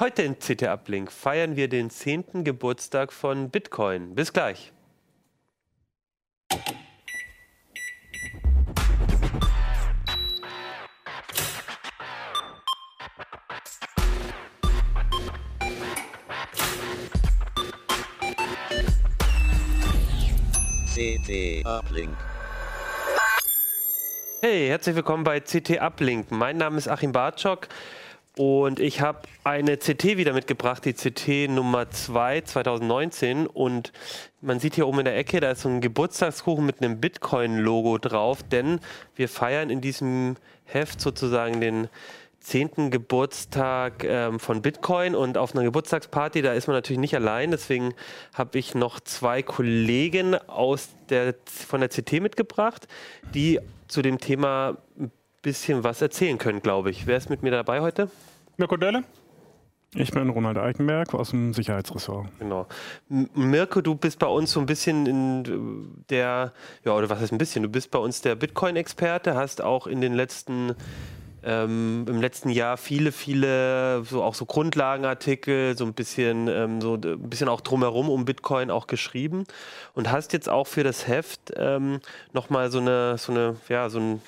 Heute in CT Uplink feiern wir den 10. Geburtstag von Bitcoin. Bis gleich. CT Uplink. Hey, herzlich willkommen bei CT Uplink. Mein Name ist Achim Bartschok und ich habe eine CT wieder mitgebracht, die CT Nummer 2 2019. Und man sieht hier oben in der Ecke, da ist so ein Geburtstagskuchen mit einem Bitcoin-Logo drauf, denn wir feiern in diesem Heft sozusagen den 10. Geburtstag ähm, von Bitcoin und auf einer Geburtstagsparty, da ist man natürlich nicht allein. Deswegen habe ich noch zwei Kollegen aus der, von der CT mitgebracht, die zu dem Thema bisschen was erzählen können, glaube ich. Wer ist mit mir dabei heute? Mirko Delle. Ich bin Ronald Eichenberg aus dem Sicherheitsressort. Genau. Mirko, du bist bei uns so ein bisschen in der, ja, oder was heißt ein bisschen? Du bist bei uns der Bitcoin-Experte, hast auch in den letzten ähm, im letzten Jahr viele, viele so auch so Grundlagenartikel, so ein bisschen, ähm, so ein bisschen auch drumherum um Bitcoin auch geschrieben und hast jetzt auch für das Heft ähm, nochmal so eine, so eine, ja, so ein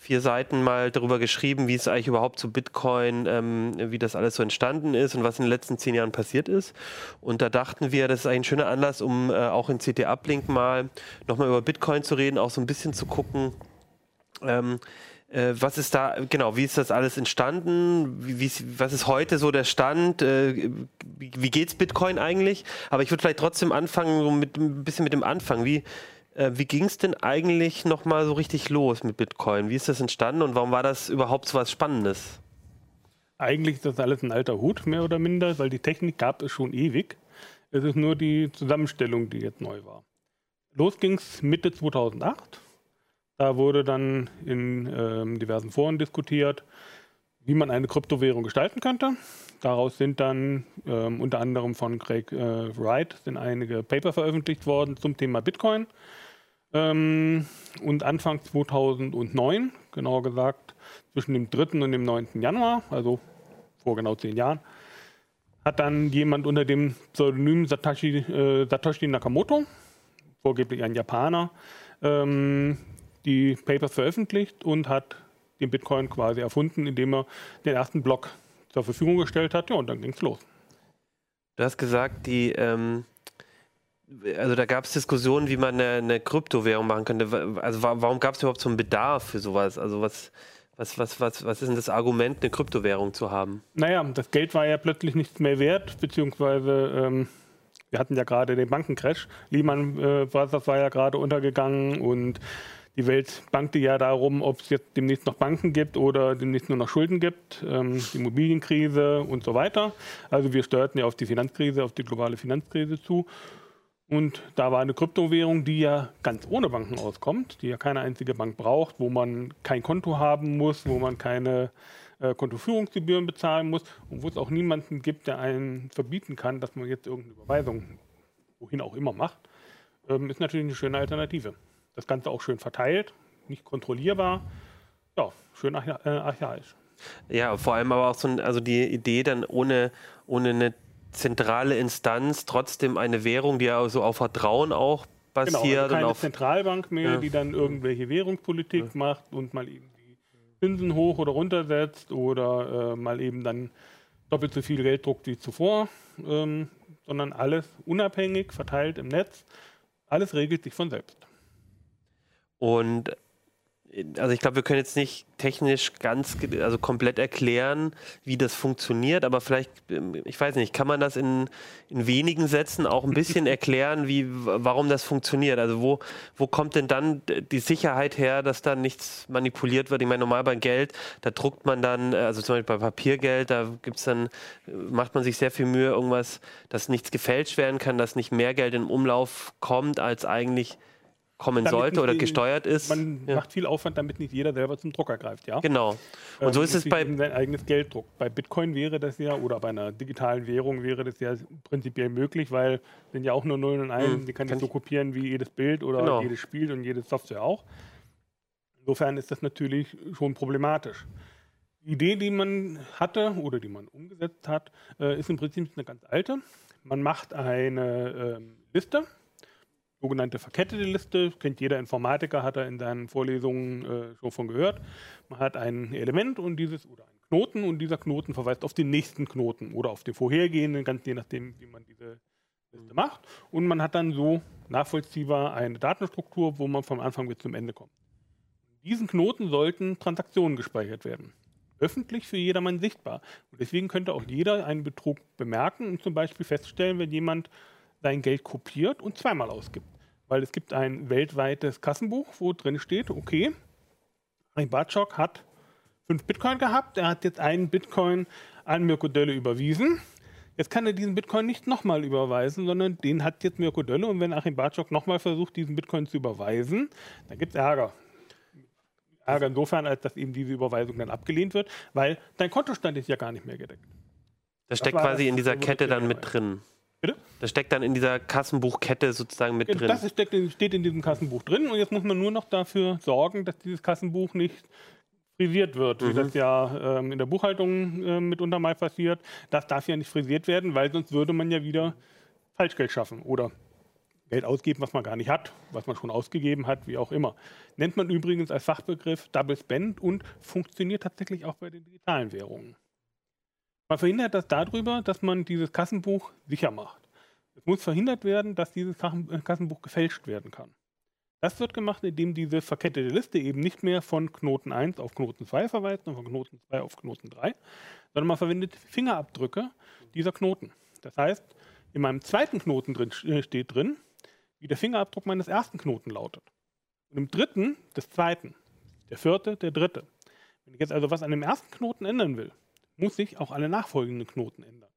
vier Seiten mal darüber geschrieben, wie es eigentlich überhaupt zu Bitcoin, ähm, wie das alles so entstanden ist und was in den letzten zehn Jahren passiert ist. Und da dachten wir, das ist ein schöner Anlass, um äh, auch in CT Uplink mal nochmal über Bitcoin zu reden, auch so ein bisschen zu gucken, ähm, äh, was ist da, genau, wie ist das alles entstanden? Wie, wie, was ist heute so der Stand? Äh, wie, wie geht's Bitcoin eigentlich? Aber ich würde vielleicht trotzdem anfangen, so mit ein bisschen mit dem Anfang. Wie, äh, wie ging es denn eigentlich nochmal so richtig los mit Bitcoin? Wie ist das entstanden und warum war das überhaupt so was Spannendes? Eigentlich ist das alles ein alter Hut, mehr oder minder, weil die Technik gab es schon ewig. Es ist nur die Zusammenstellung, die jetzt neu war. Los ging es Mitte 2008 da wurde dann in ähm, diversen Foren diskutiert, wie man eine Kryptowährung gestalten könnte. Daraus sind dann ähm, unter anderem von Craig äh, Wright sind einige Paper veröffentlicht worden zum Thema Bitcoin. Ähm, und Anfang 2009, genauer gesagt zwischen dem 3. und dem 9. Januar, also vor genau zehn Jahren, hat dann jemand unter dem Pseudonym Satoshi, äh, Satoshi Nakamoto, vorgeblich ein Japaner, ähm, die Papers veröffentlicht und hat den Bitcoin quasi erfunden, indem er den ersten Block zur Verfügung gestellt hat. Ja, und dann ging es los. Du hast gesagt, die, ähm, also da gab es Diskussionen, wie man eine, eine, Kryptowährung machen könnte. Also warum gab es überhaupt so einen Bedarf für sowas? Also was, was, was, was, was ist denn das Argument, eine Kryptowährung zu haben? Naja, das Geld war ja plötzlich nichts mehr wert, beziehungsweise ähm, wir hatten ja gerade den Bankencrash. Lehman äh, Brothers war ja gerade untergegangen und die Welt bankte ja darum, ob es jetzt demnächst noch Banken gibt oder demnächst nur noch Schulden gibt, ähm, die Immobilienkrise und so weiter. Also wir steuerten ja auf die Finanzkrise, auf die globale Finanzkrise zu. Und da war eine Kryptowährung, die ja ganz ohne Banken auskommt, die ja keine einzige Bank braucht, wo man kein Konto haben muss, wo man keine äh, Kontoführungsgebühren bezahlen muss und wo es auch niemanden gibt, der einen verbieten kann, dass man jetzt irgendeine Überweisung, wohin auch immer macht, ähm, ist natürlich eine schöne Alternative. Das Ganze auch schön verteilt, nicht kontrollierbar. Ja, schön äh, archaisch. Ja, vor allem aber auch so ein, also die Idee dann ohne, ohne eine zentrale Instanz trotzdem eine Währung, die ja so auf Vertrauen auch basiert. Genau, also keine auf, Zentralbank mehr, ja. die dann irgendwelche Währungspolitik ja. macht und mal eben die Zinsen hoch oder runter setzt oder äh, mal eben dann doppelt so viel Geld druckt wie zuvor, ähm, sondern alles unabhängig, verteilt im Netz. Alles regelt sich von selbst. Und also ich glaube, wir können jetzt nicht technisch ganz, also komplett erklären, wie das funktioniert, aber vielleicht, ähm, ich weiß nicht, kann man das in, in wenigen Sätzen auch ein bisschen erklären, wie, warum das funktioniert? Also wo, wo kommt denn dann die Sicherheit her, dass da nichts manipuliert wird? Ich meine, normal beim Geld, da druckt man dann, also zum Beispiel bei Papiergeld, da gibt's dann, macht man sich sehr viel Mühe, irgendwas, dass nichts gefälscht werden kann, dass nicht mehr Geld in Umlauf kommt, als eigentlich kommen damit sollte oder gesteuert ist. Man ja. macht viel Aufwand, damit nicht jeder selber zum Drucker greift, ja? Genau. Und ähm, so ist es bei sein eigenes Geld druckt. Bei Bitcoin wäre das ja oder bei einer digitalen Währung wäre das ja prinzipiell möglich, weil sind ja auch nur Nullen und Einsen, mhm. die kann, kann ich so kopieren wie jedes Bild oder genau. jedes Spiel und jede Software auch. Insofern ist das natürlich schon problematisch. Die Idee, die man hatte oder die man umgesetzt hat, äh, ist im Prinzip eine ganz alte. Man macht eine ähm, Liste, sogenannte verkettete Liste, kennt jeder Informatiker, hat er in seinen Vorlesungen äh, schon von gehört. Man hat ein Element und dieses oder einen Knoten und dieser Knoten verweist auf den nächsten Knoten oder auf den vorhergehenden, ganz je nachdem, wie man diese Liste macht. Und man hat dann so nachvollziehbar eine Datenstruktur, wo man vom Anfang bis zum Ende kommt. In diesen Knoten sollten Transaktionen gespeichert werden. Öffentlich für jedermann sichtbar. Und deswegen könnte auch jeder einen Betrug bemerken und zum Beispiel feststellen, wenn jemand sein Geld kopiert und zweimal ausgibt. Weil es gibt ein weltweites Kassenbuch, wo drin steht, okay, ein Bartschok hat fünf Bitcoin gehabt, er hat jetzt einen Bitcoin an Mirko Dölle überwiesen. Jetzt kann er diesen Bitcoin nicht nochmal überweisen, sondern den hat jetzt Mirko Dölle. Und wenn Achim Bartschok nochmal versucht, diesen Bitcoin zu überweisen, dann gibt es Ärger. Ärger insofern, als dass eben diese Überweisung dann abgelehnt wird, weil dein Kontostand ist ja gar nicht mehr gedeckt. Das steckt das quasi in dieser Kette dann mit drin. Bitte? Das steckt dann in dieser Kassenbuchkette sozusagen mit drin. Das steckt, steht in diesem Kassenbuch drin und jetzt muss man nur noch dafür sorgen, dass dieses Kassenbuch nicht frisiert wird, mhm. wie das ja ähm, in der Buchhaltung äh, mitunter mal passiert. Das darf ja nicht frisiert werden, weil sonst würde man ja wieder Falschgeld schaffen oder Geld ausgeben, was man gar nicht hat, was man schon ausgegeben hat, wie auch immer. Nennt man übrigens als Fachbegriff Double Spend und funktioniert tatsächlich auch bei den digitalen Währungen. Man verhindert das darüber, dass man dieses Kassenbuch sicher macht. Es muss verhindert werden, dass dieses äh, Kassenbuch gefälscht werden kann. Das wird gemacht, indem diese verkettete Liste eben nicht mehr von Knoten 1 auf Knoten 2 verweist, sondern von Knoten 2 auf Knoten 3, sondern man verwendet Fingerabdrücke dieser Knoten. Das heißt, in meinem zweiten Knoten drin, äh, steht drin, wie der Fingerabdruck meines ersten Knoten lautet. Und im dritten des zweiten, der vierte, der dritte. Wenn ich jetzt also was an dem ersten Knoten ändern will, muss sich auch alle nachfolgenden Knoten ändern,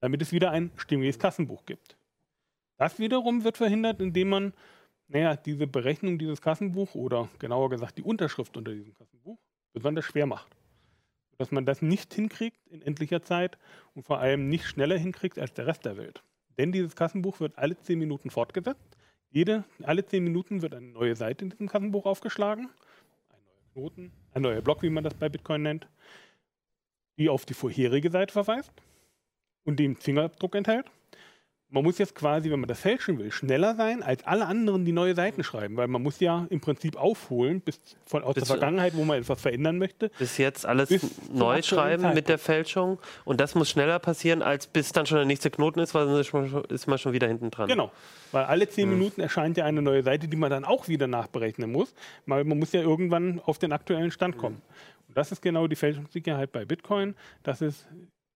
damit es wieder ein stimmiges Kassenbuch gibt. Das wiederum wird verhindert, indem man naja, diese Berechnung dieses Kassenbuch oder genauer gesagt die Unterschrift unter diesem Kassenbuch besonders schwer macht. Dass man das nicht hinkriegt in endlicher Zeit und vor allem nicht schneller hinkriegt als der Rest der Welt. Denn dieses Kassenbuch wird alle zehn Minuten fortgesetzt. Jede, alle zehn Minuten wird eine neue Seite in diesem Kassenbuch aufgeschlagen. Ein neuer Knoten, ein neuer Block, wie man das bei Bitcoin nennt die auf die vorherige Seite verweist und den Fingerabdruck enthält. Man muss jetzt quasi, wenn man das fälschen will, schneller sein als alle anderen, die neue Seiten schreiben, weil man muss ja im Prinzip aufholen bis von aus bis der Vergangenheit, wo man etwas verändern möchte. Bis jetzt alles bis neu schreiben mit der Fälschung und das muss schneller passieren, als bis dann schon der nächste Knoten ist, weil sonst ist man schon wieder hinten dran. Genau, weil alle zehn hm. Minuten erscheint ja eine neue Seite, die man dann auch wieder nachberechnen muss, weil man muss ja irgendwann auf den aktuellen Stand kommen. Hm. Und das ist genau die Fälschungssicherheit bei Bitcoin, dass es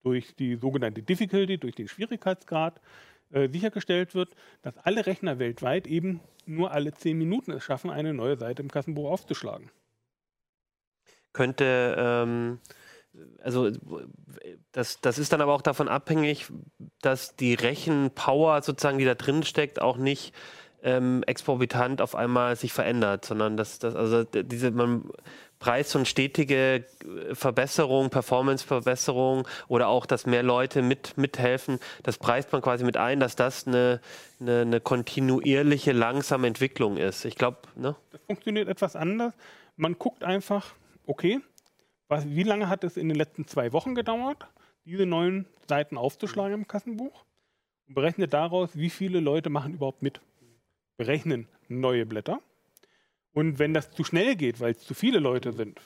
durch die sogenannte Difficulty, durch den Schwierigkeitsgrad äh, sichergestellt wird, dass alle Rechner weltweit eben nur alle zehn Minuten es schaffen, eine neue Seite im Kassenbuch aufzuschlagen. Könnte, ähm, also das, das ist dann aber auch davon abhängig, dass die Rechenpower sozusagen, die da drin steckt, auch nicht ähm, exorbitant auf einmal sich verändert, sondern dass das, also diese, man Preis- und stetige äh, Verbesserung, Performance-Verbesserung oder auch, dass mehr Leute mit, mithelfen, das preist man quasi mit ein, dass das eine, eine, eine kontinuierliche, langsame Entwicklung ist. Ich glaube, ne? Das funktioniert etwas anders. Man guckt einfach, okay, was, wie lange hat es in den letzten zwei Wochen gedauert, diese neuen Seiten aufzuschlagen im Kassenbuch und berechnet daraus, wie viele Leute machen überhaupt mit. Berechnen neue Blätter und wenn das zu schnell geht, weil es zu viele Leute sind,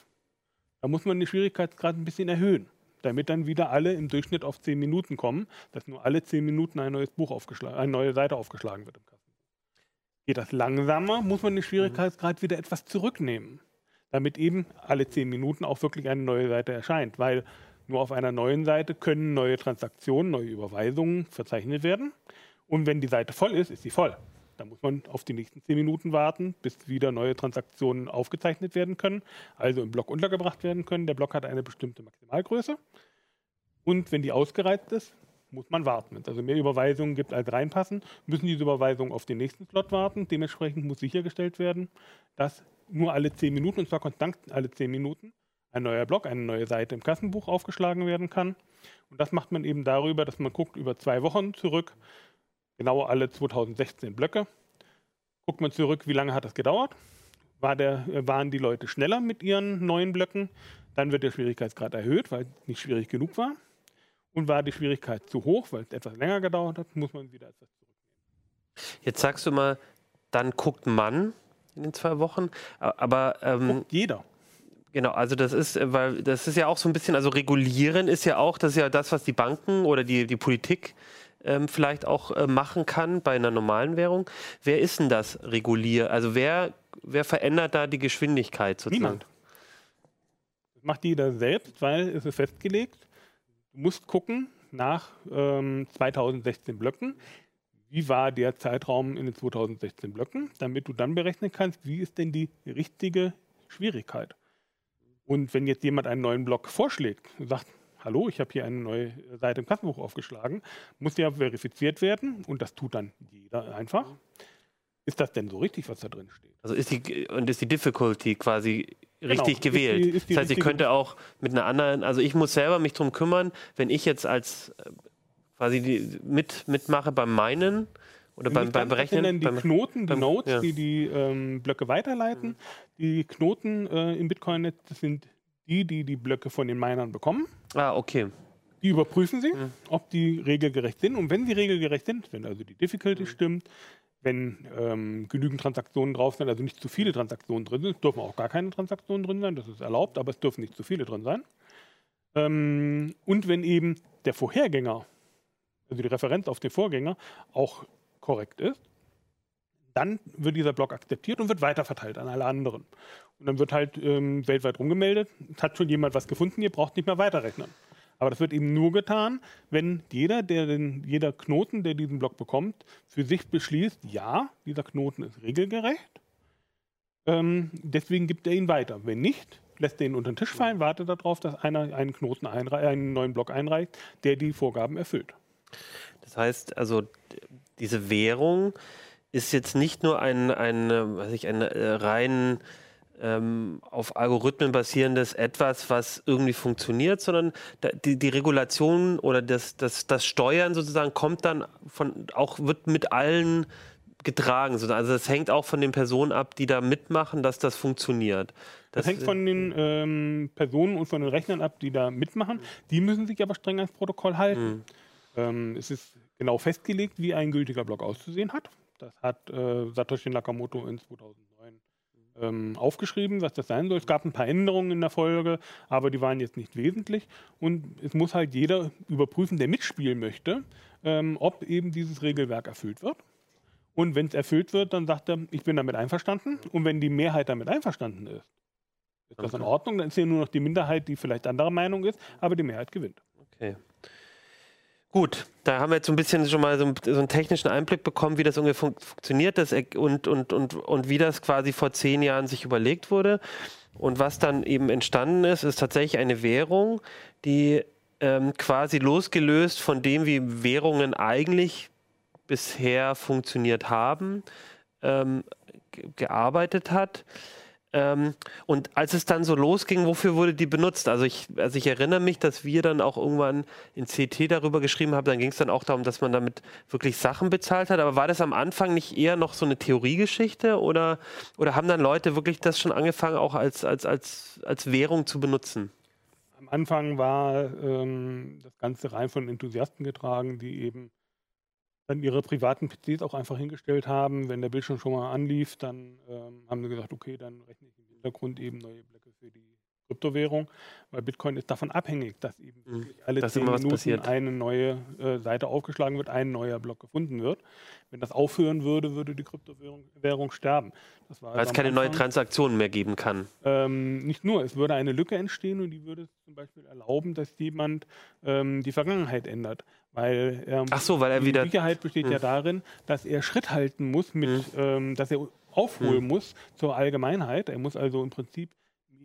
dann muss man den Schwierigkeitsgrad ein bisschen erhöhen, damit dann wieder alle im Durchschnitt auf zehn Minuten kommen, dass nur alle zehn Minuten ein neues Buch aufgeschlagen, eine neue Seite aufgeschlagen wird im Kasten. Geht das langsamer, muss man den Schwierigkeitsgrad wieder etwas zurücknehmen, damit eben alle zehn Minuten auch wirklich eine neue Seite erscheint, weil nur auf einer neuen Seite können neue Transaktionen, neue Überweisungen verzeichnet werden. Und wenn die Seite voll ist, ist sie voll. Da muss man auf die nächsten zehn Minuten warten, bis wieder neue Transaktionen aufgezeichnet werden können, also im Block untergebracht werden können. Der Block hat eine bestimmte Maximalgröße. Und wenn die ausgereizt ist, muss man warten. Wenn es also mehr Überweisungen gibt als reinpassen, müssen diese Überweisungen auf den nächsten Slot warten. Dementsprechend muss sichergestellt werden, dass nur alle zehn Minuten, und zwar konstant alle zehn Minuten, ein neuer Block, eine neue Seite im Kassenbuch aufgeschlagen werden kann. Und das macht man eben darüber, dass man guckt über zwei Wochen zurück, genau alle 2016 Blöcke. Guckt man zurück, wie lange hat das gedauert? war der, waren die Leute schneller mit ihren neuen Blöcken. Dann wird der Schwierigkeitsgrad erhöht, weil es nicht schwierig genug war. Und war die Schwierigkeit zu hoch, weil es etwas länger gedauert hat, muss man wieder etwas zurücknehmen. Jetzt sagst du mal, dann guckt man in den zwei Wochen, aber ähm, guckt jeder. Genau, also das ist, äh, weil das ist ja auch so ein bisschen, also regulieren ist ja auch, das ist ja das, was die Banken oder die, die Politik ähm, vielleicht auch äh, machen kann bei einer normalen Währung. Wer ist denn das regulier? Also wer, wer verändert da die Geschwindigkeit sozusagen? Niemand. Macht jeder selbst, weil es ist festgelegt. Du musst gucken nach ähm, 2016 Blöcken. Wie war der Zeitraum in den 2016 Blöcken, damit du dann berechnen kannst, wie ist denn die richtige Schwierigkeit? Und wenn jetzt jemand einen neuen Block vorschlägt und sagt, hallo, ich habe hier eine neue Seite im Kassenbuch aufgeschlagen, muss ja verifiziert werden und das tut dann jeder einfach. Ist das denn so richtig, was da drin steht? Also ist die und ist die Difficulty quasi genau. richtig gewählt? Ist die, ist die das heißt, ich könnte auch mit einer anderen, also ich muss selber mich darum kümmern, wenn ich jetzt als äh, quasi die, mit, mitmache beim Meinen, oder beim, beim Berechnen? die beim, Knoten, die beim, Nodes, ja. die die ähm, Blöcke weiterleiten. Mhm. Die Knoten äh, im Bitcoin-Netz sind die, die die Blöcke von den Minern bekommen. Ah, okay. Die überprüfen sie, mhm. ob die regelgerecht sind. Und wenn sie regelgerecht sind, wenn also die Difficulty mhm. stimmt, wenn ähm, genügend Transaktionen drauf sind, also nicht zu viele Transaktionen drin sind, dürfen auch gar keine Transaktionen drin sein, das ist erlaubt, aber es dürfen nicht zu viele drin sein. Ähm, und wenn eben der Vorhergänger, also die Referenz auf den Vorgänger, auch korrekt ist, dann wird dieser Block akzeptiert und wird weiterverteilt an alle anderen. Und dann wird halt ähm, weltweit rumgemeldet, hat schon jemand was gefunden, ihr braucht nicht mehr weiterrechnen. Aber das wird eben nur getan, wenn jeder, der den, jeder Knoten, der diesen Block bekommt, für sich beschließt, ja, dieser Knoten ist regelgerecht. Ähm, deswegen gibt er ihn weiter. Wenn nicht, lässt er ihn unter den Tisch fallen, wartet darauf, dass einer einen Knoten einen neuen Block einreicht, der die Vorgaben erfüllt. Das heißt, also diese Währung ist jetzt nicht nur ein, ein, was ich, ein äh, rein ähm, auf Algorithmen basierendes etwas, was irgendwie funktioniert, sondern die, die Regulation oder das, das, das Steuern sozusagen kommt dann von, auch wird mit allen getragen. Also es hängt auch von den Personen ab, die da mitmachen, dass das funktioniert. Das, das hängt von den ähm, Personen und von den Rechnern ab, die da mitmachen. Die müssen sich aber streng ans Protokoll halten. Mhm. Ähm, es ist genau festgelegt, wie ein gültiger Block auszusehen hat. Das hat äh, Satoshi Nakamoto in 2009 ähm, aufgeschrieben, was das sein soll. Es gab ein paar Änderungen in der Folge, aber die waren jetzt nicht wesentlich. Und es muss halt jeder überprüfen, der mitspielen möchte, ähm, ob eben dieses Regelwerk erfüllt wird. Und wenn es erfüllt wird, dann sagt er, ich bin damit einverstanden. Und wenn die Mehrheit damit einverstanden ist, ist das in Ordnung. Dann ist ja nur noch die Minderheit, die vielleicht anderer Meinung ist, aber die Mehrheit gewinnt. Okay. Gut, da haben wir jetzt so ein bisschen schon mal so, einen, so einen technischen Einblick bekommen, wie das ungefähr fun funktioniert das und, und, und, und wie das quasi vor zehn Jahren sich überlegt wurde. Und was dann eben entstanden ist, ist tatsächlich eine Währung, die ähm, quasi losgelöst von dem, wie Währungen eigentlich bisher funktioniert haben, ähm, gearbeitet hat. Ähm, und als es dann so losging, wofür wurde die benutzt? Also ich, also ich erinnere mich, dass wir dann auch irgendwann in CT darüber geschrieben haben, dann ging es dann auch darum, dass man damit wirklich Sachen bezahlt hat. Aber war das am Anfang nicht eher noch so eine Theoriegeschichte oder, oder haben dann Leute wirklich das schon angefangen, auch als, als, als, als Währung zu benutzen? Am Anfang war ähm, das Ganze rein von Enthusiasten getragen, die eben dann ihre privaten PCs auch einfach hingestellt haben. Wenn der Bildschirm schon mal anlief, dann ähm, haben sie gesagt, okay, dann rechne ich im Hintergrund eben neue Blöcke für die Kryptowährung, weil Bitcoin ist davon abhängig, dass eben mhm. alle zehn Minuten eine neue äh, Seite aufgeschlagen wird, ein neuer Block gefunden wird. Wenn das aufhören würde, würde die Kryptowährung sterben. weil es keine Anfang, neue Transaktionen mehr geben kann. Ähm, nicht nur, es würde eine Lücke entstehen und die würde zum Beispiel erlauben, dass jemand ähm, die Vergangenheit ändert. Weil, ähm, Ach so, weil er die wieder. Die Sicherheit besteht mh. ja hm. darin, dass er Schritt halten muss mit, mhm. ähm, dass er aufholen mhm. muss zur Allgemeinheit. Er muss also im Prinzip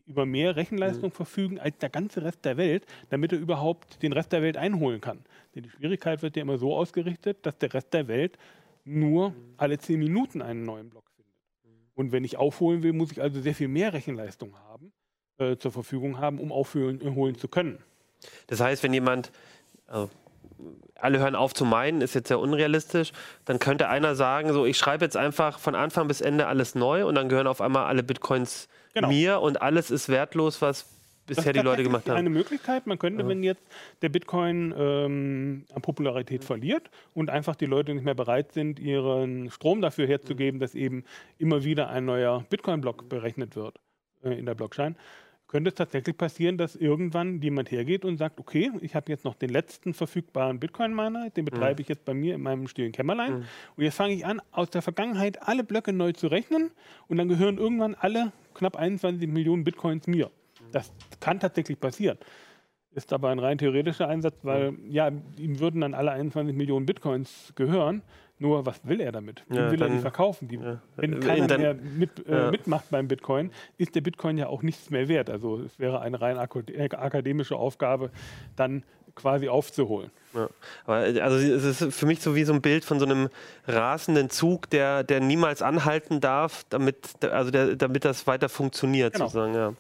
über mehr Rechenleistung mhm. verfügen als der ganze Rest der Welt, damit er überhaupt den Rest der Welt einholen kann. Denn die Schwierigkeit wird ja immer so ausgerichtet, dass der Rest der Welt nur mhm. alle zehn Minuten einen neuen Block findet. Mhm. Und wenn ich aufholen will, muss ich also sehr viel mehr Rechenleistung haben, äh, zur Verfügung haben, um aufholen zu können. Das heißt, wenn jemand, also alle hören auf zu meinen, ist jetzt sehr unrealistisch, dann könnte einer sagen, so ich schreibe jetzt einfach von Anfang bis Ende alles neu und dann gehören auf einmal alle Bitcoins genau. mir und alles ist wertlos, was bisher die Leute gemacht haben. eine Möglichkeit. Man könnte, ja. wenn jetzt der Bitcoin ähm, an Popularität verliert und einfach die Leute nicht mehr bereit sind, ihren Strom dafür herzugeben, dass eben immer wieder ein neuer Bitcoin-Block berechnet wird äh, in der Blockchain, könnte es tatsächlich passieren, dass irgendwann jemand hergeht und sagt, okay, ich habe jetzt noch den letzten verfügbaren Bitcoin-Miner, den betreibe mhm. ich jetzt bei mir in meinem stillen Kämmerlein. Mhm. Und jetzt fange ich an, aus der Vergangenheit alle Blöcke neu zu rechnen und dann gehören irgendwann alle knapp 21 Millionen Bitcoins mir. Das kann tatsächlich passieren. Ist aber ein rein theoretischer Einsatz, weil ja, ihm würden dann alle 21 Millionen Bitcoins gehören. Nur was will er damit? Wie ja, will dann, er die verkaufen? Die, ja. Wenn keiner dann, mehr mit, äh, ja. mitmacht beim Bitcoin, ist der Bitcoin ja auch nichts mehr wert. Also es wäre eine rein akademische Aufgabe, dann quasi aufzuholen. Ja. Aber also es ist für mich so wie so ein Bild von so einem rasenden Zug, der, der niemals anhalten darf, damit, also der, damit das weiter funktioniert, genau. sozusagen. Ja.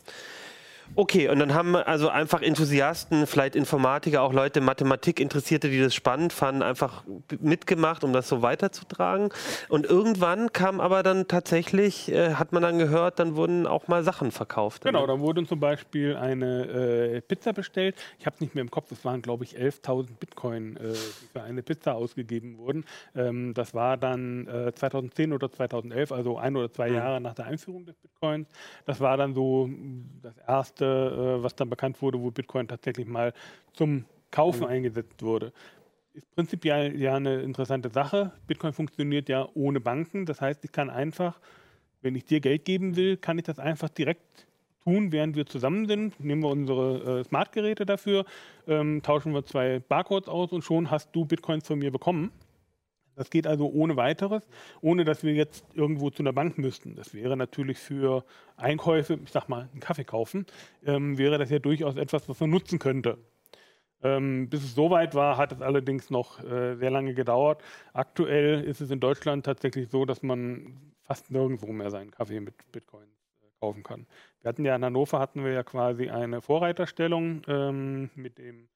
Okay, und dann haben also einfach Enthusiasten, vielleicht Informatiker, auch Leute, Mathematik Interessierte, die das spannend fanden, einfach mitgemacht, um das so weiterzutragen. Und irgendwann kam aber dann tatsächlich, äh, hat man dann gehört, dann wurden auch mal Sachen verkauft. Genau, dann wurde zum Beispiel eine äh, Pizza bestellt. Ich habe es nicht mehr im Kopf, es waren glaube ich 11.000 Bitcoin, äh, die für eine Pizza ausgegeben wurden. Ähm, das war dann 2010 äh, oder 2011, also ein oder zwei mhm. Jahre nach der Einführung des Bitcoins. Das war dann so das erste erste, äh, was dann bekannt wurde, wo Bitcoin tatsächlich mal zum Kaufen mhm. eingesetzt wurde. Ist prinzipiell ja eine interessante Sache. Bitcoin funktioniert ja ohne Banken. Das heißt, ich kann einfach, wenn ich dir Geld geben will, kann ich das einfach direkt tun, während wir zusammen sind. Nehmen wir unsere äh, Smart-Geräte dafür, ähm, tauschen wir zwei Barcodes aus und schon hast du Bitcoins von mir bekommen. Das geht also ohne weiteres, ohne dass wir jetzt irgendwo zu einer Bank müssten. Das wäre natürlich für Einkäufe, ich sag mal, einen Kaffee kaufen, ähm, wäre das ja durchaus etwas, was man nutzen könnte. Ähm, bis es soweit war, hat es allerdings noch äh, sehr lange gedauert. Aktuell ist es in Deutschland tatsächlich so, dass man fast nirgendwo mehr seinen Kaffee mit Bitcoin äh, kaufen kann. Wir hatten ja in Hannover hatten wir ja quasi eine Vorreiterstellung ähm, mit dem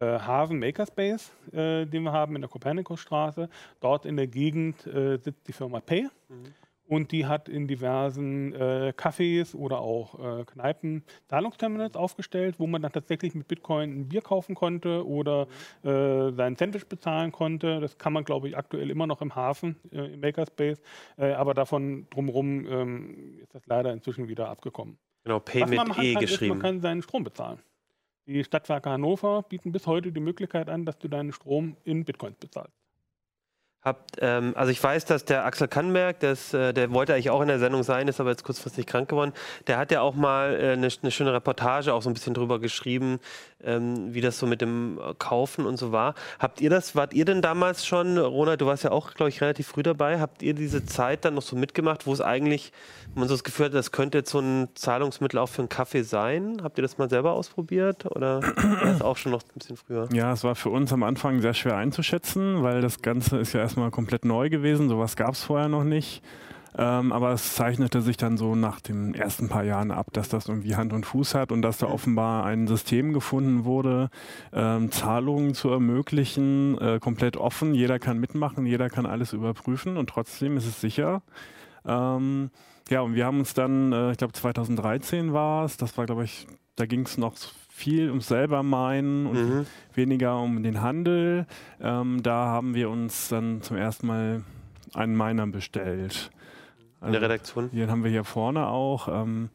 Hafen Makerspace, äh, den wir haben in der Kopernikusstraße. Dort in der Gegend äh, sitzt die Firma Pay. Mhm. Und die hat in diversen äh, Cafés oder auch äh, Kneipen Zahlungsterminals aufgestellt, wo man dann tatsächlich mit Bitcoin ein Bier kaufen konnte oder mhm. äh, sein Sandwich bezahlen konnte. Das kann man, glaube ich, aktuell immer noch im Hafen, äh, im Makerspace. Äh, aber davon drumherum ähm, ist das leider inzwischen wieder abgekommen. Genau, Pay Was mit E kann, geschrieben. Ist, man kann seinen Strom bezahlen. Die Stadtwerke Hannover bieten bis heute die Möglichkeit an, dass du deinen Strom in Bitcoins bezahlst. Habt, ähm, also ich weiß, dass der Axel Kannberg, das, äh, der wollte eigentlich auch in der Sendung sein, ist aber jetzt kurzfristig krank geworden. Der hat ja auch mal äh, eine, eine, schöne Reportage auch so ein bisschen drüber geschrieben, ähm, wie das so mit dem Kaufen und so war. Habt ihr das, wart ihr denn damals schon, Ronald, du warst ja auch, glaube ich, relativ früh dabei, habt ihr diese Zeit dann noch so mitgemacht, wo es eigentlich, wo man so das Gefühl hat, das könnte jetzt so ein Zahlungsmittel auch für einen Kaffee sein? Habt ihr das mal selber ausprobiert oder war das auch schon noch ein bisschen früher? Ja, es war für uns am Anfang sehr schwer einzuschätzen, weil das Ganze ist ja erstmal komplett neu gewesen, sowas gab es vorher noch nicht. Ähm, aber es zeichnete sich dann so nach den ersten paar Jahren ab, dass das irgendwie Hand und Fuß hat und dass da offenbar ein System gefunden wurde, ähm, Zahlungen zu ermöglichen, äh, komplett offen. Jeder kann mitmachen, jeder kann alles überprüfen und trotzdem ist es sicher. Ähm, ja, und wir haben uns dann, äh, ich glaube 2013 war es, das war glaube ich, da ging es noch viel ums selber meinen und mhm. weniger um den Handel. Ähm, da haben wir uns dann zum ersten Mal einen Miner bestellt. In der also, Redaktion? Den haben wir hier vorne auch. Ähm,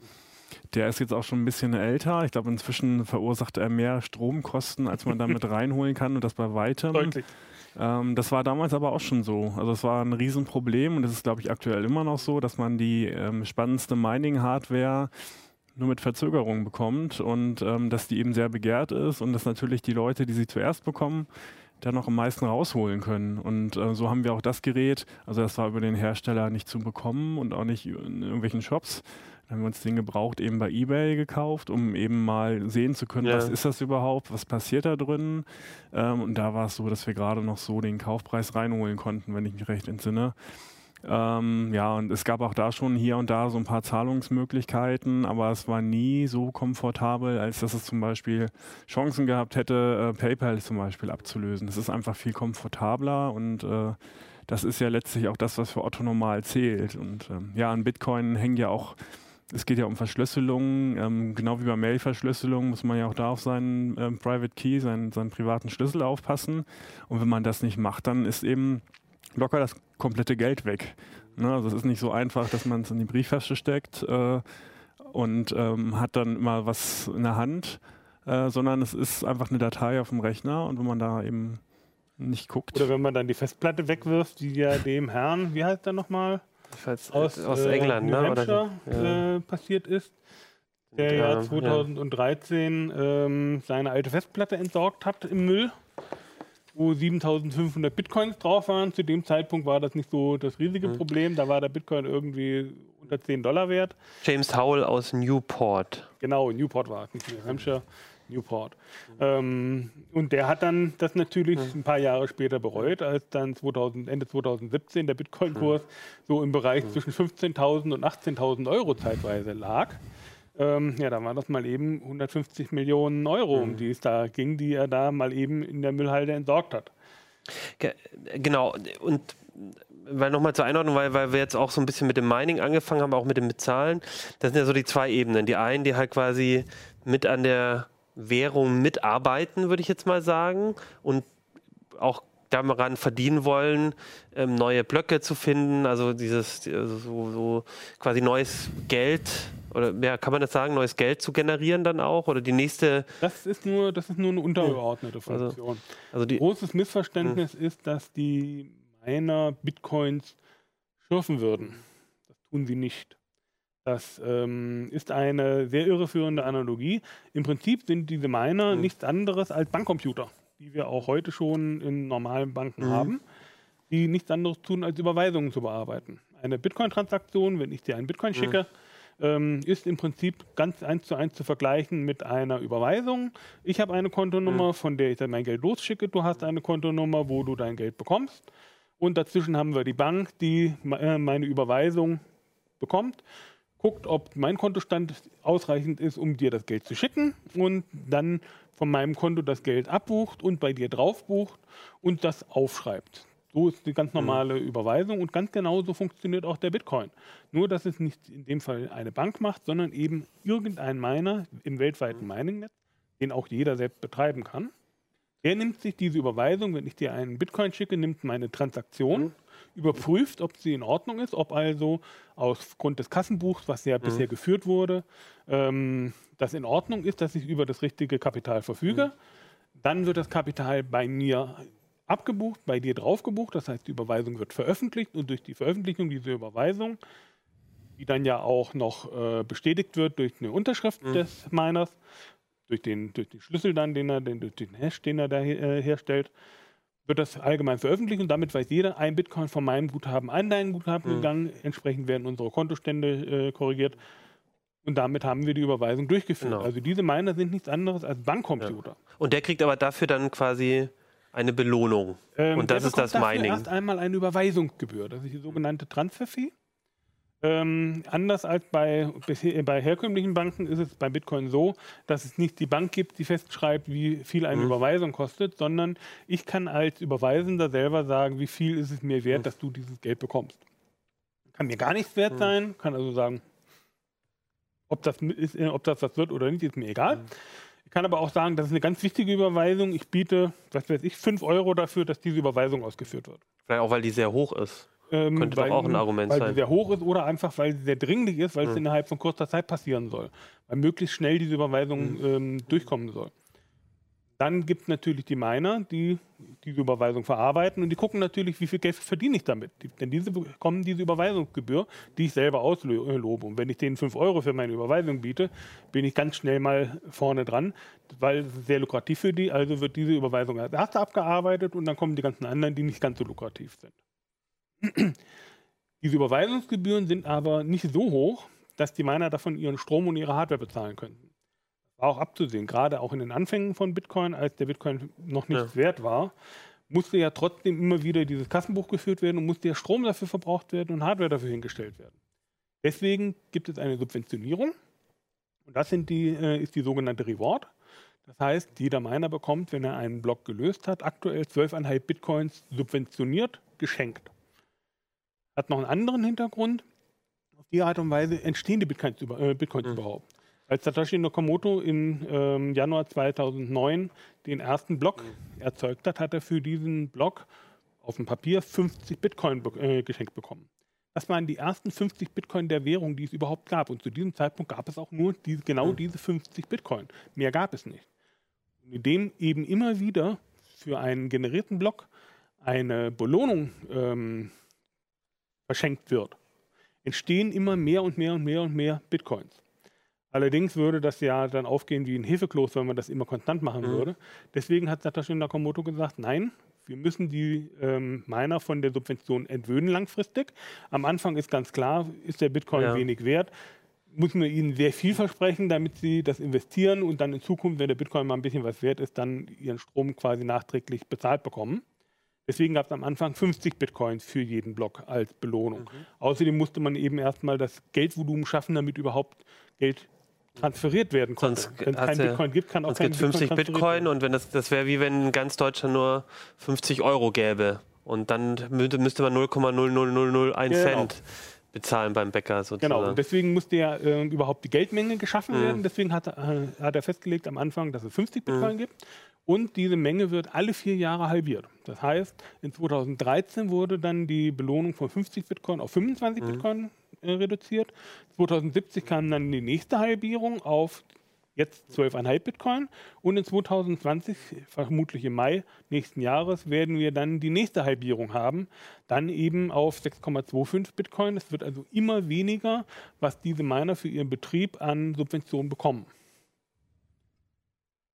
der ist jetzt auch schon ein bisschen älter. Ich glaube, inzwischen verursacht er mehr Stromkosten, als man damit reinholen kann und das bei weitem. Deutlich. Ähm, das war damals aber auch schon so. Also es war ein Riesenproblem und es ist, glaube ich, aktuell immer noch so, dass man die ähm, spannendste Mining-Hardware nur mit Verzögerung bekommt und ähm, dass die eben sehr begehrt ist und dass natürlich die Leute, die sie zuerst bekommen, da noch am meisten rausholen können. Und äh, so haben wir auch das Gerät, also das war über den Hersteller nicht zu bekommen und auch nicht in irgendwelchen Shops. Dann haben wir uns den gebraucht eben bei eBay gekauft, um eben mal sehen zu können, ja. was ist das überhaupt, was passiert da drin. Ähm, und da war es so, dass wir gerade noch so den Kaufpreis reinholen konnten, wenn ich mich recht entsinne. Ähm, ja, und es gab auch da schon hier und da so ein paar Zahlungsmöglichkeiten, aber es war nie so komfortabel, als dass es zum Beispiel Chancen gehabt hätte, äh, PayPal zum Beispiel abzulösen. Es ist einfach viel komfortabler und äh, das ist ja letztlich auch das, was für Otto normal zählt. Und ähm, ja, an Bitcoin hängen ja auch es geht ja um Verschlüsselung, ähm, genau wie bei Mail-Verschlüsselung muss man ja auch da auf seinen ähm, Private Key, seinen, seinen privaten Schlüssel aufpassen. Und wenn man das nicht macht, dann ist eben locker das komplette Geld weg. Ne? Also es ist nicht so einfach, dass man es in die Brieftasche steckt äh, und ähm, hat dann immer was in der Hand, äh, sondern es ist einfach eine Datei auf dem Rechner und wenn man da eben nicht guckt. Oder wenn man dann die Festplatte wegwirft, die ja dem Herrn, wie heißt der nochmal? aus, aus äh, England, New ne? Hampshire, ja. äh, passiert ist, der ja, ja 2013 ja. Ähm, seine alte Festplatte entsorgt hat im Müll, wo 7500 Bitcoins drauf waren. Zu dem Zeitpunkt war das nicht so das riesige mhm. Problem. Da war der Bitcoin irgendwie unter 10 Dollar wert. James Howell aus Newport. Genau, Newport war es, nicht New Hampshire. Newport. Ähm, und der hat dann das natürlich ein paar Jahre später bereut, als dann 2000, Ende 2017 der Bitcoin-Kurs so im Bereich zwischen 15.000 und 18.000 Euro zeitweise lag. Ähm, ja, da waren das mal eben 150 Millionen Euro, um die es da ging, die er da mal eben in der Müllhalde entsorgt hat. Genau, und weil nochmal zur Einordnung, weil, weil wir jetzt auch so ein bisschen mit dem Mining angefangen haben, auch mit dem Bezahlen. Das sind ja so die zwei Ebenen. Die einen, die halt quasi mit an der Währung mitarbeiten, würde ich jetzt mal sagen, und auch daran verdienen wollen, ähm, neue Blöcke zu finden, also dieses also so, so, quasi neues Geld oder ja, kann man das sagen, neues Geld zu generieren dann auch oder die nächste. Das ist nur, das ist nur eine untergeordnete also, Funktion. Also, also die, Großes Missverständnis mh. ist, dass die Miner Bitcoins schürfen würden. Das tun sie nicht. Das ähm, ist eine sehr irreführende Analogie. Im Prinzip sind diese Miner mhm. nichts anderes als Bankcomputer, die wir auch heute schon in normalen Banken mhm. haben, die nichts anderes tun, als Überweisungen zu bearbeiten. Eine Bitcoin-Transaktion, wenn ich dir einen Bitcoin mhm. schicke, ähm, ist im Prinzip ganz eins zu eins zu vergleichen mit einer Überweisung. Ich habe eine Kontonummer, von der ich dann mein Geld losschicke. Du hast eine Kontonummer, wo du dein Geld bekommst. Und dazwischen haben wir die Bank, die äh, meine Überweisung bekommt guckt, ob mein Kontostand ausreichend ist, um dir das Geld zu schicken und dann von meinem Konto das Geld abbucht und bei dir drauf bucht und das aufschreibt. So ist die ganz mhm. normale mhm. Überweisung und ganz genauso funktioniert auch der Bitcoin. Nur, dass es nicht in dem Fall eine Bank macht, sondern eben irgendein Miner im weltweiten mhm. Miningnetz, den auch jeder selbst betreiben kann. Er nimmt sich diese Überweisung, wenn ich dir einen Bitcoin schicke, nimmt meine Transaktion, mhm. überprüft, ob sie in Ordnung ist, ob also aufgrund des Kassenbuchs, was ja mhm. bisher geführt wurde, ähm, das in Ordnung ist, dass ich über das richtige Kapital verfüge. Mhm. Dann wird das Kapital bei mir abgebucht, bei dir draufgebucht. Das heißt, die Überweisung wird veröffentlicht und durch die Veröffentlichung dieser Überweisung, die dann ja auch noch äh, bestätigt wird durch eine Unterschrift mhm. des Miners, durch den, durch den Schlüssel dann, den er, den, durch den Hash, den er da äh, herstellt, wird das allgemein veröffentlicht und damit weiß jeder, ein Bitcoin von meinem Guthaben an dein Guthaben mhm. gegangen. Entsprechend werden unsere Kontostände äh, korrigiert. Und damit haben wir die Überweisung durchgeführt. Genau. Also diese Miner sind nichts anderes als Bankcomputer. Ja. Und der kriegt aber dafür dann quasi eine Belohnung. Ähm, und das ist das Mining. Erst einmal eine Überweisungsgebühr. Das ist die sogenannte Transfer-Fee. Ähm, anders als bei, bei herkömmlichen Banken ist es bei Bitcoin so, dass es nicht die Bank gibt, die festschreibt, wie viel eine mhm. Überweisung kostet, sondern ich kann als Überweisender selber sagen, wie viel ist es mir wert, mhm. dass du dieses Geld bekommst. Kann mir gar nichts wert mhm. sein, kann also sagen, ob das, ist, äh, ob das was wird oder nicht, ist mir egal. Mhm. Ich kann aber auch sagen, das ist eine ganz wichtige Überweisung. Ich biete, was weiß ich, 5 Euro dafür, dass diese Überweisung ausgeführt wird. Vielleicht auch, weil die sehr hoch ist. Ähm, Könnte weil, auch ein Argument weil sein. Weil sie sehr hoch ist oder einfach, weil sie sehr dringlich ist, weil hm. es innerhalb von kurzer Zeit passieren soll. Weil möglichst schnell diese Überweisung hm. ähm, durchkommen soll. Dann gibt es natürlich die Miner, die diese Überweisung verarbeiten und die gucken natürlich, wie viel Geld verdiene ich damit. Denn diese bekommen diese Überweisungsgebühr, die ich selber auslobe. Und wenn ich denen 5 Euro für meine Überweisung biete, bin ich ganz schnell mal vorne dran, weil es sehr lukrativ für die. Also wird diese Überweisung als erste abgearbeitet und dann kommen die ganzen anderen, die nicht ganz so lukrativ sind. Diese Überweisungsgebühren sind aber nicht so hoch, dass die Miner davon ihren Strom und ihre Hardware bezahlen könnten. War auch abzusehen, gerade auch in den Anfängen von Bitcoin, als der Bitcoin noch nichts ja. wert war, musste ja trotzdem immer wieder dieses Kassenbuch geführt werden und musste ja Strom dafür verbraucht werden und Hardware dafür hingestellt werden. Deswegen gibt es eine Subventionierung und das die, äh, ist die sogenannte Reward. Das heißt, jeder Miner bekommt, wenn er einen Block gelöst hat, aktuell 12,5 Bitcoins subventioniert geschenkt. Hat noch einen anderen Hintergrund. Auf die Art und Weise entstehen die Bitcoins, über, äh, Bitcoins mhm. überhaupt. Als Satoshi Nakamoto im ähm, Januar 2009 den ersten Block mhm. erzeugt hat, hat er für diesen Block auf dem Papier 50 Bitcoin äh, geschenkt bekommen. Das waren die ersten 50 Bitcoin der Währung, die es überhaupt gab. Und zu diesem Zeitpunkt gab es auch nur diese, genau mhm. diese 50 Bitcoin. Mehr gab es nicht. Und indem eben immer wieder für einen generierten Block eine Belohnung ähm, verschenkt wird, entstehen immer mehr und mehr und mehr und mehr Bitcoins. Allerdings würde das ja dann aufgehen wie ein Hefekloß, wenn man das immer konstant machen mhm. würde. Deswegen hat Satoshi Nakamoto gesagt, nein, wir müssen die ähm, Miner von der Subvention entwöhnen langfristig. Am Anfang ist ganz klar, ist der Bitcoin ja. wenig wert. Müssen wir ihnen sehr viel versprechen, damit sie das investieren und dann in Zukunft, wenn der Bitcoin mal ein bisschen was wert ist, dann ihren Strom quasi nachträglich bezahlt bekommen. Deswegen gab es am Anfang 50 Bitcoins für jeden Block als Belohnung. Mhm. Außerdem musste man eben erstmal das Geldvolumen schaffen, damit überhaupt Geld transferiert werden konnte. Wenn es kein Bitcoin gibt, kann auch kein Bitcoin. Es gibt 50 Bitcoin, und wenn das, das wäre wie wenn ganz Deutschland nur 50 Euro gäbe. Und dann müsste man 0,00001 genau. Cent bezahlen beim Bäcker sozusagen. Genau, und deswegen musste ja äh, überhaupt die Geldmenge geschaffen mhm. werden. Deswegen hat, äh, hat, er festgelegt am Anfang, dass es 50 Bitcoin mhm. gibt. Und diese Menge wird alle vier Jahre halbiert. Das heißt, in 2013 wurde dann die Belohnung von 50 Bitcoin auf 25 mhm. Bitcoin äh, reduziert. 2070 kam dann die nächste Halbierung auf jetzt 12,5 Bitcoin. Und in 2020, vermutlich im Mai nächsten Jahres, werden wir dann die nächste Halbierung haben. Dann eben auf 6,25 Bitcoin. Es wird also immer weniger, was diese Miner für ihren Betrieb an Subventionen bekommen.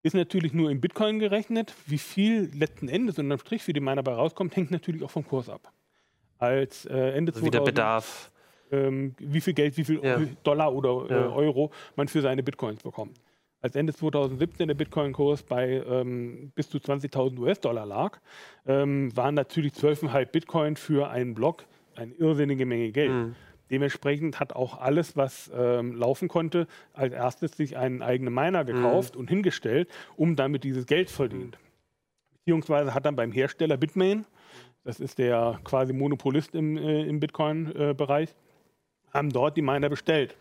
Ist natürlich nur in Bitcoin gerechnet. Wie viel letzten Endes unterm Strich für die Miner bei rauskommt, hängt natürlich auch vom Kurs ab. Als äh, Ende also 2000, wie der Bedarf. Ähm, wie viel Geld, wie viel ja. Dollar oder äh, Euro man für seine Bitcoins bekommt. Als Ende 2017 der Bitcoin-Kurs bei ähm, bis zu 20.000 US-Dollar lag, ähm, waren natürlich 12,5 Bitcoin für einen Block eine irrsinnige Menge Geld. Mhm. Dementsprechend hat auch alles, was ähm, laufen konnte, als erstes sich einen eigenen Miner gekauft mhm. und hingestellt, um damit dieses Geld verdient. Beziehungsweise hat dann beim Hersteller Bitmain, das ist der quasi Monopolist im, äh, im Bitcoin-Bereich, äh, haben dort die Miner bestellt.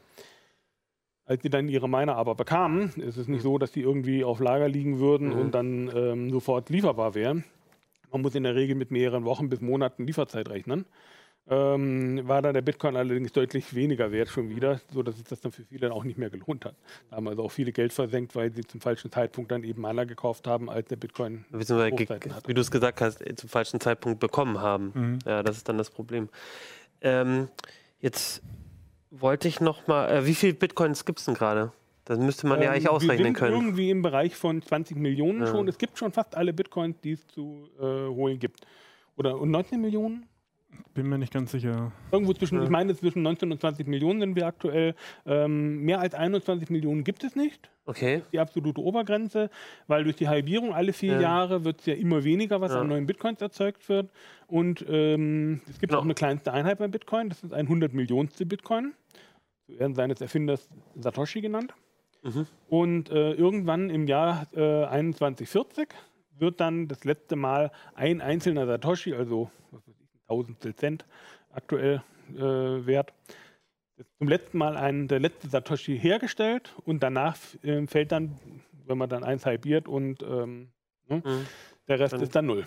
Als sie dann ihre Miner aber bekamen, ist es nicht so, dass die irgendwie auf Lager liegen würden mhm. und dann ähm, sofort lieferbar wären. Man muss in der Regel mit mehreren Wochen bis Monaten Lieferzeit rechnen ähm, war dann der Bitcoin allerdings deutlich weniger wert schon wieder, sodass sich das dann für viele auch nicht mehr gelohnt hat. Da haben also auch viele Geld versenkt, weil sie zum falschen Zeitpunkt dann eben Mana gekauft haben, als der Bitcoin Wie du es gesagt hast, zum falschen Zeitpunkt bekommen haben. Mhm. Ja, das ist dann das Problem. Ähm, jetzt wollte ich noch mal, äh, wie viele Bitcoins gibt es denn gerade? Das müsste man ähm, ja eigentlich ausrechnen wir sind können. Irgendwie im Bereich von 20 Millionen ja. schon. Es gibt schon fast alle Bitcoins, die es zu äh, holen gibt. Oder und 19 Millionen? Bin mir nicht ganz sicher. Irgendwo zwischen, ja. ich meine, zwischen 19 und 20 Millionen sind wir aktuell. Ähm, mehr als 21 Millionen gibt es nicht. Okay. Die absolute Obergrenze, weil durch die Halbierung alle vier ja. Jahre wird es ja immer weniger, was ja. an neuen Bitcoins erzeugt wird. Und ähm, es gibt genau. auch eine kleinste Einheit beim Bitcoin, das ist ein 100 Millionste Bitcoin. Zu Ehren seines Erfinders Satoshi genannt. Mhm. Und äh, irgendwann im Jahr äh, 2140 wird dann das letzte Mal ein einzelner Satoshi, also Tausendstel Cent aktuell äh, wert. Zum letzten Mal ein, der letzte Satoshi hergestellt und danach äh, fällt dann, wenn man dann eins halbiert und ähm, ne, mhm. der Rest dann ist dann null.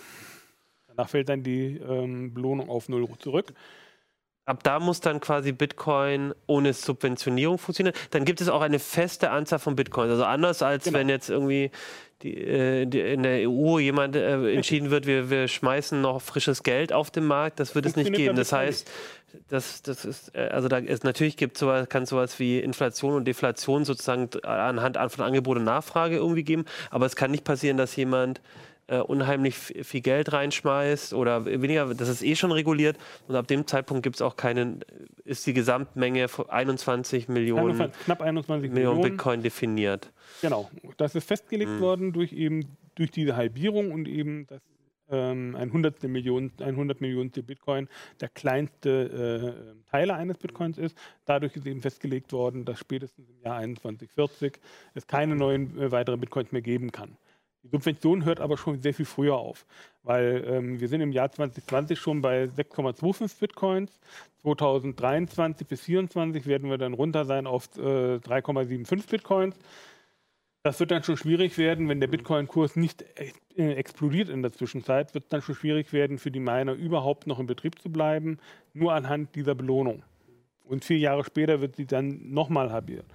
Danach fällt dann die ähm, Belohnung auf null zurück. Ab da muss dann quasi Bitcoin ohne Subventionierung funktionieren. Dann gibt es auch eine feste Anzahl von Bitcoins. Also anders als genau. wenn jetzt irgendwie die, äh, die, in der EU jemand äh, entschieden wird, wir, wir schmeißen noch frisches Geld auf den Markt, das wird es nicht geben. Das heißt, das, das ist, äh, also da ist, natürlich gibt sowas, kann sowas wie Inflation und Deflation sozusagen anhand von Angebot und Nachfrage irgendwie geben, aber es kann nicht passieren, dass jemand äh, unheimlich viel Geld reinschmeißt oder weniger, das ist eh schon reguliert und ab dem Zeitpunkt gibt es auch keinen, ist die Gesamtmenge von 21 Millionen, 21, knapp 21 Millionen, Millionen Bitcoin definiert. Genau, das ist festgelegt mhm. worden durch eben durch diese Halbierung und eben das ähm, ein Hundertstel Million, ein hundert Millionen Bitcoin der kleinste äh, Teiler eines Bitcoins ist. Dadurch ist eben festgelegt worden, dass spätestens im Jahr 2140 es keine neuen äh, weiteren Bitcoins mehr geben kann. Die Subvention hört aber schon sehr viel früher auf, weil ähm, wir sind im Jahr 2020 schon bei 6,25 Bitcoins. 2023 bis 2024 werden wir dann runter sein auf äh, 3,75 Bitcoins. Das wird dann schon schwierig werden, wenn der Bitcoin-Kurs nicht äh, explodiert in der Zwischenzeit, wird es dann schon schwierig werden, für die Miner überhaupt noch in Betrieb zu bleiben, nur anhand dieser Belohnung. Und vier Jahre später wird sie dann nochmal halbiert.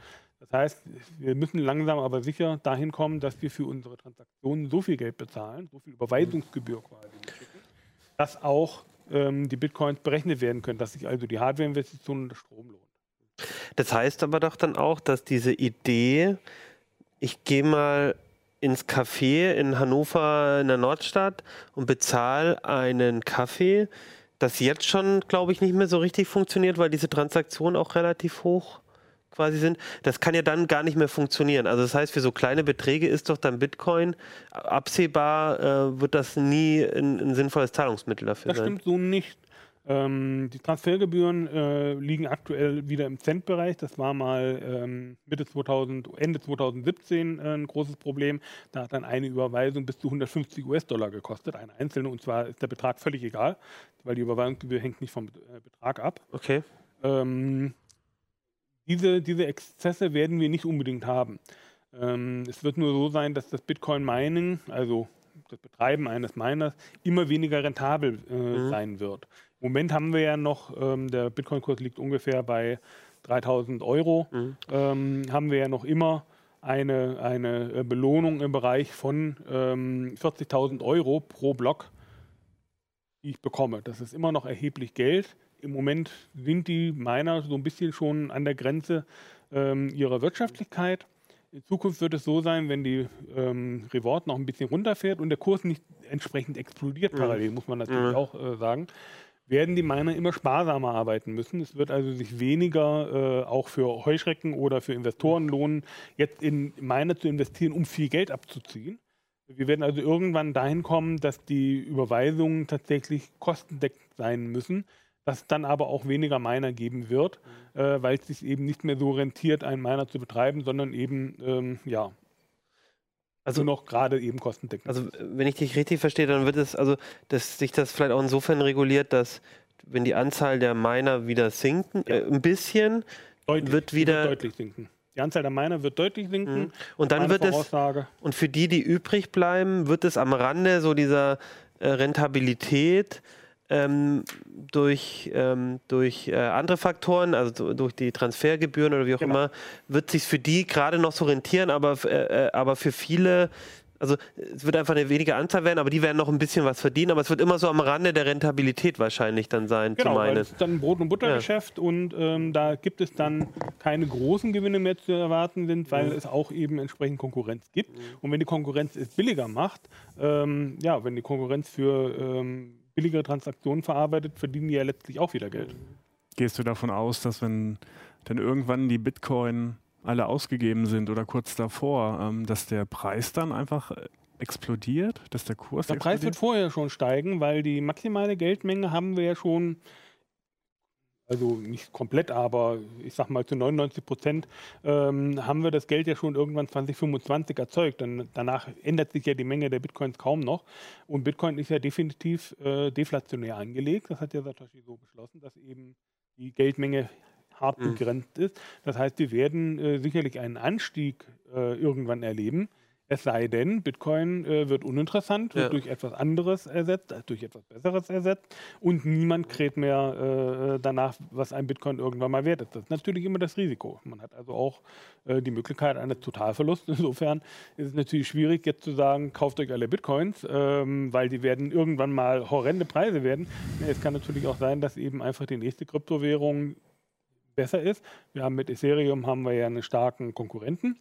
Das heißt, wir müssen langsam aber sicher dahin kommen, dass wir für unsere Transaktionen so viel Geld bezahlen, so viel Überweisungsgebühr quasi, dass auch ähm, die Bitcoins berechnet werden können, dass sich also die Hardware-Investition und der Strom lohnt. Das heißt aber doch dann auch, dass diese Idee, ich gehe mal ins Café in Hannover in der Nordstadt und bezahle einen Kaffee, das jetzt schon, glaube ich, nicht mehr so richtig funktioniert, weil diese Transaktionen auch relativ hoch quasi sind. Das kann ja dann gar nicht mehr funktionieren. Also das heißt, für so kleine Beträge ist doch dann Bitcoin absehbar, äh, wird das nie ein, ein, sinnvolles Zahlungsmittel dafür das sein. Das stimmt so nicht. Ähm, die Transfergebühren äh, liegen aktuell wieder im Centbereich. Das war mal ähm, Mitte 2000, Ende 2017 äh, ein großes Problem. Da hat dann eine Überweisung bis zu 150 US-Dollar gekostet, eine einzelne. Und zwar ist der Betrag völlig egal, weil die Überweisungsgebühr hängt nicht vom äh, Betrag ab. Okay. Ähm, diese, diese Exzesse werden wir nicht unbedingt haben. Ähm, es wird nur so sein, dass das Bitcoin-Mining, also das Betreiben eines Miners, immer weniger rentabel äh, mhm. sein wird. Im Moment haben wir ja noch, ähm, der Bitcoin-Kurs liegt ungefähr bei 3000 Euro, mhm. ähm, haben wir ja noch immer eine, eine äh, Belohnung im Bereich von ähm, 40.000 Euro pro Block, die ich bekomme. Das ist immer noch erheblich Geld. Im Moment sind die Miner so ein bisschen schon an der Grenze ähm, ihrer Wirtschaftlichkeit. In Zukunft wird es so sein, wenn die ähm, Reward noch ein bisschen runterfährt und der Kurs nicht entsprechend explodiert mhm. parallel, muss man natürlich mhm. auch äh, sagen, werden die Miner immer sparsamer arbeiten müssen. Es wird also sich weniger äh, auch für Heuschrecken oder für Investoren lohnen, jetzt in Miner zu investieren, um viel Geld abzuziehen. Wir werden also irgendwann dahin kommen, dass die Überweisungen tatsächlich kostendeckend sein müssen, dass es dann aber auch weniger Miner geben wird, mhm. äh, weil es sich eben nicht mehr so rentiert, einen Miner zu betreiben, sondern eben, ähm, ja, also noch gerade eben kostendeckend. Also wenn ich dich richtig verstehe, dann wird es, also dass sich das vielleicht auch insofern reguliert, dass wenn die Anzahl der Miner wieder sinken, ja. äh, ein bisschen, deutlich, wird wieder wird deutlich sinken. Die Anzahl der Miner wird deutlich sinken. Mhm. Und dann wird es und für die, die übrig bleiben, wird es am Rande so dieser äh, Rentabilität ähm, durch, ähm, durch äh, andere Faktoren, also durch die Transfergebühren oder wie auch genau. immer, wird sich für die gerade noch so rentieren, aber, äh, äh, aber für viele also es wird einfach eine weniger Anzahl werden, aber die werden noch ein bisschen was verdienen, aber es wird immer so am Rande der Rentabilität wahrscheinlich dann sein, genau, zu meinen. Weil es ist dann ein Brot- und Buttergeschäft ja. und ähm, da gibt es dann keine großen Gewinne mehr zu erwarten sind, weil mhm. es auch eben entsprechend Konkurrenz gibt. Mhm. Und wenn die Konkurrenz es billiger macht, ähm, ja, wenn die Konkurrenz für ähm, billigere Transaktionen verarbeitet, verdienen die ja letztlich auch wieder Geld. Gehst du davon aus, dass wenn dann irgendwann die Bitcoin alle ausgegeben sind oder kurz davor, ähm, dass der Preis dann einfach explodiert, dass der Kurs Der explodiert? Preis wird vorher schon steigen, weil die maximale Geldmenge haben wir ja schon also nicht komplett, aber ich sag mal zu 99 Prozent ähm, haben wir das Geld ja schon irgendwann 2025 erzeugt. Dann, danach ändert sich ja die Menge der Bitcoins kaum noch. Und Bitcoin ist ja definitiv äh, deflationär angelegt. Das hat ja Satoshi so beschlossen, dass eben die Geldmenge hart mhm. begrenzt ist. Das heißt, wir werden äh, sicherlich einen Anstieg äh, irgendwann erleben. Es sei denn, Bitcoin äh, wird uninteressant, wird ja. durch etwas anderes ersetzt, äh, durch etwas Besseres ersetzt und niemand kräht mehr äh, danach, was ein Bitcoin irgendwann mal wert ist. Das ist natürlich immer das Risiko. Man hat also auch äh, die Möglichkeit eines Totalverlusts. Insofern ist es natürlich schwierig, jetzt zu sagen, kauft euch alle Bitcoins, ähm, weil die werden irgendwann mal horrende Preise werden. Es kann natürlich auch sein, dass eben einfach die nächste Kryptowährung besser ist. Wir haben mit Ethereum haben wir ja einen starken Konkurrenten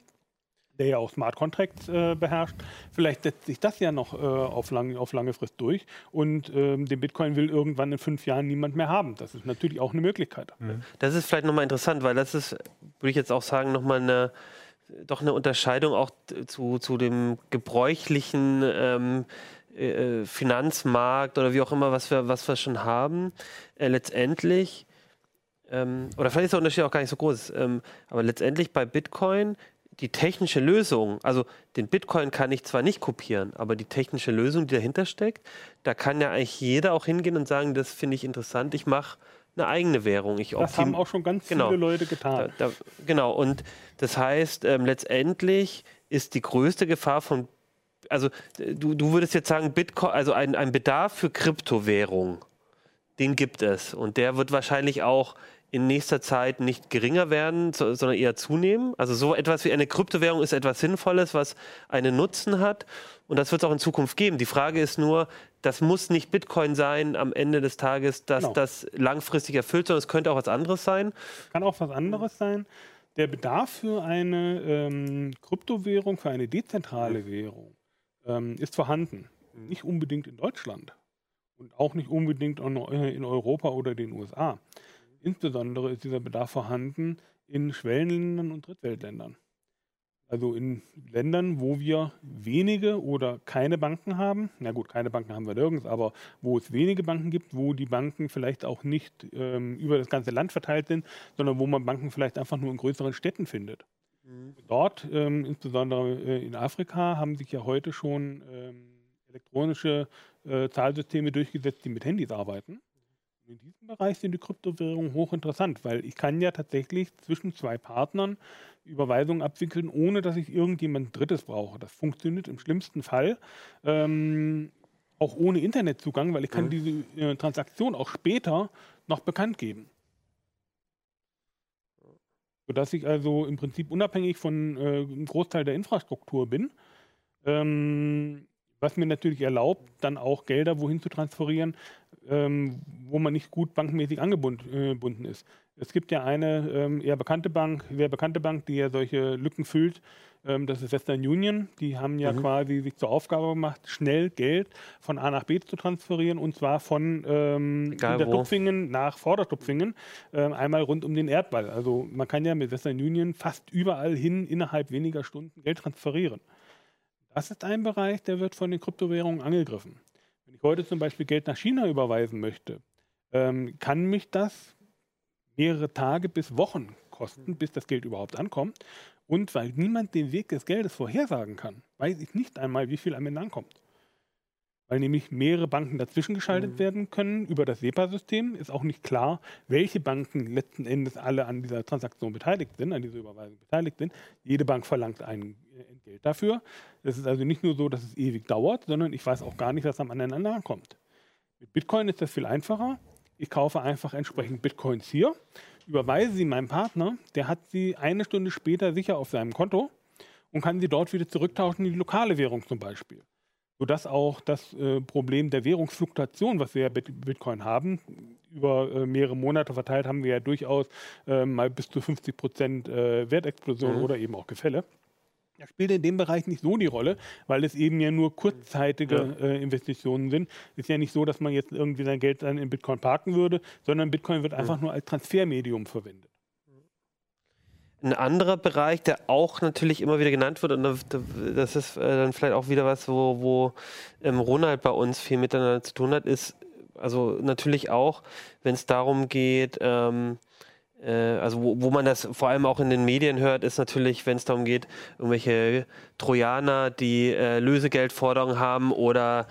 der ja auch Smart Contracts äh, beherrscht. Vielleicht setzt sich das ja noch äh, auf, lang, auf lange Frist durch und ähm, den Bitcoin will irgendwann in fünf Jahren niemand mehr haben. Das ist natürlich auch eine Möglichkeit. Mhm. Das ist vielleicht nochmal interessant, weil das ist, würde ich jetzt auch sagen, nochmal eine doch eine Unterscheidung auch zu, zu dem gebräuchlichen ähm, äh, Finanzmarkt oder wie auch immer, was wir, was wir schon haben, äh, letztendlich, ähm, oder vielleicht ist der Unterschied auch gar nicht so groß, ähm, aber letztendlich bei Bitcoin die technische Lösung, also den Bitcoin kann ich zwar nicht kopieren, aber die technische Lösung, die dahinter steckt, da kann ja eigentlich jeder auch hingehen und sagen, das finde ich interessant, ich mache eine eigene Währung. Ich das haben auch schon ganz genau, viele Leute getan. Da, da, genau, und das heißt, ähm, letztendlich ist die größte Gefahr von, also du, du würdest jetzt sagen, Bitcoin, also ein, ein Bedarf für Kryptowährung, den gibt es. Und der wird wahrscheinlich auch in nächster Zeit nicht geringer werden, sondern eher zunehmen. Also so etwas wie eine Kryptowährung ist etwas Sinnvolles, was einen Nutzen hat. Und das wird es auch in Zukunft geben. Die Frage ist nur, das muss nicht Bitcoin sein am Ende des Tages, dass genau. das langfristig erfüllt, sondern es könnte auch was anderes sein. Kann auch was anderes sein. Der Bedarf für eine ähm, Kryptowährung, für eine dezentrale Währung ähm, ist vorhanden. Nicht unbedingt in Deutschland und auch nicht unbedingt in Europa oder den USA. Insbesondere ist dieser Bedarf vorhanden in Schwellenländern und Drittweltländern. Also in Ländern, wo wir wenige oder keine Banken haben, na gut, keine Banken haben wir nirgends, aber wo es wenige Banken gibt, wo die Banken vielleicht auch nicht ähm, über das ganze Land verteilt sind, sondern wo man Banken vielleicht einfach nur in größeren Städten findet. Mhm. Dort, ähm, insbesondere äh, in Afrika, haben sich ja heute schon ähm, elektronische äh, Zahlsysteme durchgesetzt, die mit Handys arbeiten in diesem Bereich sind die Kryptowährungen hochinteressant, weil ich kann ja tatsächlich zwischen zwei Partnern Überweisungen abwickeln, ohne dass ich irgendjemand Drittes brauche. Das funktioniert im schlimmsten Fall ähm, auch ohne Internetzugang, weil ich kann mhm. diese äh, Transaktion auch später noch bekannt geben. Sodass ich also im Prinzip unabhängig von äh, einem Großteil der Infrastruktur bin. Ähm, was mir natürlich erlaubt, dann auch Gelder wohin zu transferieren, ähm, wo man nicht gut bankmäßig angebunden äh, ist. Es gibt ja eine ähm, eher bekannte Bank, sehr bekannte Bank, die ja solche Lücken füllt. Ähm, das ist Western Union. Die haben ja mhm. quasi sich zur Aufgabe gemacht, schnell Geld von A nach B zu transferieren und zwar von ähm, Hintertupfingen nach Vordertupfingen, ähm, einmal rund um den Erdball. Also man kann ja mit Western Union fast überall hin innerhalb weniger Stunden Geld transferieren. Das ist ein Bereich, der wird von den Kryptowährungen angegriffen. Wenn ich heute zum Beispiel Geld nach China überweisen möchte, ähm, kann mich das mehrere Tage bis Wochen kosten, bis das Geld überhaupt ankommt. Und weil niemand den Weg des Geldes vorhersagen kann, weiß ich nicht einmal, wie viel am Ende ankommt. Weil nämlich mehrere Banken dazwischen geschaltet mhm. werden können über das SEPA-System, ist auch nicht klar, welche Banken letzten Endes alle an dieser Transaktion beteiligt sind, an dieser Überweisung beteiligt sind. Jede Bank verlangt ein Entgelt dafür. Es ist also nicht nur so, dass es ewig dauert, sondern ich weiß auch gar nicht, was am anderen ankommt. Mit Bitcoin ist das viel einfacher. Ich kaufe einfach entsprechend Bitcoins hier, überweise sie meinem Partner, der hat sie eine Stunde später sicher auf seinem Konto und kann sie dort wieder zurücktauschen in die lokale Währung zum Beispiel. Sodass auch das äh, Problem der Währungsfluktuation, was wir ja mit Bitcoin haben, über äh, mehrere Monate verteilt haben wir ja durchaus äh, mal bis zu 50 Prozent äh, Wertexplosion mhm. oder eben auch Gefälle. Das spielt in dem Bereich nicht so die Rolle, weil es eben ja nur kurzzeitige ja. äh, Investitionen sind. Es ist ja nicht so, dass man jetzt irgendwie sein Geld dann in Bitcoin parken würde, sondern Bitcoin wird einfach ja. nur als Transfermedium verwendet. Ein anderer Bereich, der auch natürlich immer wieder genannt wird, und das ist äh, dann vielleicht auch wieder was, wo, wo ähm, Ronald bei uns viel miteinander zu tun hat, ist also natürlich auch, wenn es darum geht, ähm, äh, also wo, wo, man das vor allem auch in den Medien hört, ist natürlich, wenn es darum geht, irgendwelche Trojaner, die äh, Lösegeldforderungen haben oder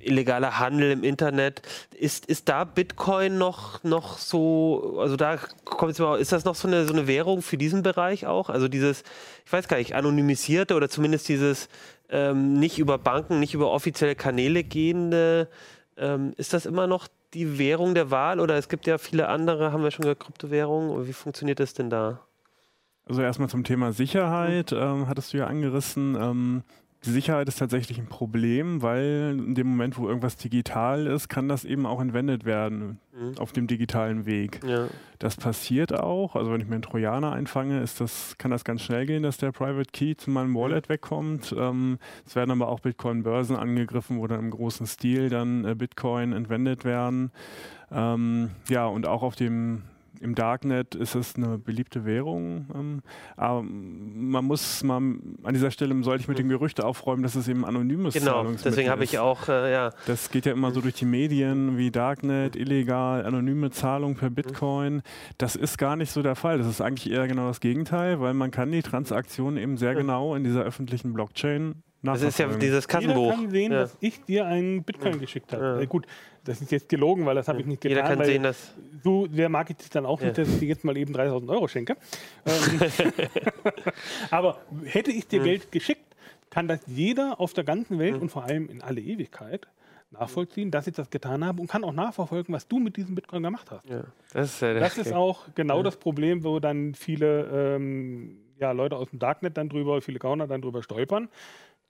illegaler Handel im Internet. Ist, ist da Bitcoin noch, noch so, also da kommt es mal, ist das noch so eine, so eine Währung für diesen Bereich auch? Also dieses, ich weiß gar nicht, anonymisierte oder zumindest dieses ähm, nicht über Banken, nicht über offizielle Kanäle gehende, ähm, ist das immer noch die Währung der Wahl oder es gibt ja viele andere, haben wir schon gehört, Kryptowährungen. Wie funktioniert das denn da? Also erstmal zum Thema Sicherheit, ähm, hattest du ja angerissen. Ähm, die Sicherheit ist tatsächlich ein Problem, weil in dem Moment, wo irgendwas digital ist, kann das eben auch entwendet werden mhm. auf dem digitalen Weg. Ja. Das passiert auch. Also wenn ich mir einen Trojaner einfange, ist das, kann das ganz schnell gehen, dass der Private Key zu meinem Wallet wegkommt. Ähm, es werden aber auch Bitcoin-Börsen angegriffen, wo dann im großen Stil dann äh, Bitcoin entwendet werden. Ähm, ja, und auch auf dem Im Darknet ist es eine beliebte Währung. Ähm, aber man muss mal an dieser Stelle sollte ich mit dem Gerücht aufräumen, dass es eben anonymes genau, Zahlungsmittel deswegen habe ich auch, äh, ja. Das geht ja immer so durch die Medien wie Darknet, illegal, anonyme Zahlung per Bitcoin. Das ist gar nicht so der Fall. Das ist eigentlich eher genau das Gegenteil, weil man kann die Transaktionen eben sehr genau in dieser öffentlichen Blockchain das ist ja dieses Kassenbuch. Jeder kann sehen, ja. dass ich dir einen Bitcoin geschickt habe. Ja. Äh, gut, das ist jetzt gelogen, weil das habe ich nicht getan. Jeder kann sehen, dass so sehr mag ich dann auch nicht, dass ich dir jetzt mal eben 3000 Euro schenke. Ähm, aber hätte ich dir Geld geschickt, kann das jeder auf der ganzen Welt und vor allem in alle Ewigkeit nachvollziehen, dass ich das getan habe und kann auch nachverfolgen, was du mit diesem Bitcoin gemacht hast. Ja, das, ist ja das ist auch genau ja. das Problem, wo dann viele ähm, Leute aus dem Darknet dann drüber, viele Gauner dann drüber stolpern,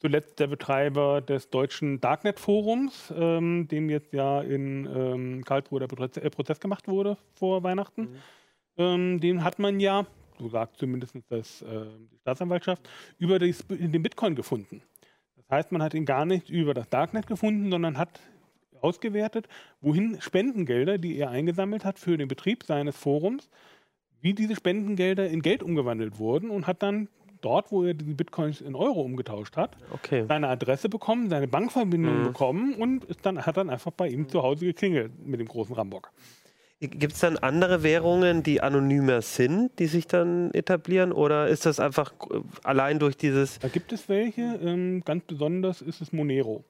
zuletzt der Betreiber des deutschen Darknet-Forums, ähm, dem jetzt ja in ähm, Karlsruhe der Prozess, äh, Prozess, gemacht wurde vor Weihnachten. Mhm. Ähm, den hat man ja, so sagt zumindest das, äh, die Staatsanwaltschaft, über das, den Bitcoin gefunden. Das heißt, man hat ihn gar nicht über das Darknet gefunden, sondern hat ausgewertet, wohin Spendengelder, die er eingesammelt hat für den Betrieb seines Forums, wie diese Spendengelder in Geld umgewandelt wurden und hat dann dort, wo er die Bitcoins in Euro umgetauscht hat, okay. seine Adresse bekommen, seine Bankverbindung mhm. bekommen und dann, hat dann einfach bei ihm zu Hause geklingelt mit dem großen Rambock. Gibt es dann andere Währungen, die anonymer sind, die sich dann etablieren? Oder ist das einfach allein durch dieses. Da gibt es welche. Ähm, ganz besonders ist es Monero.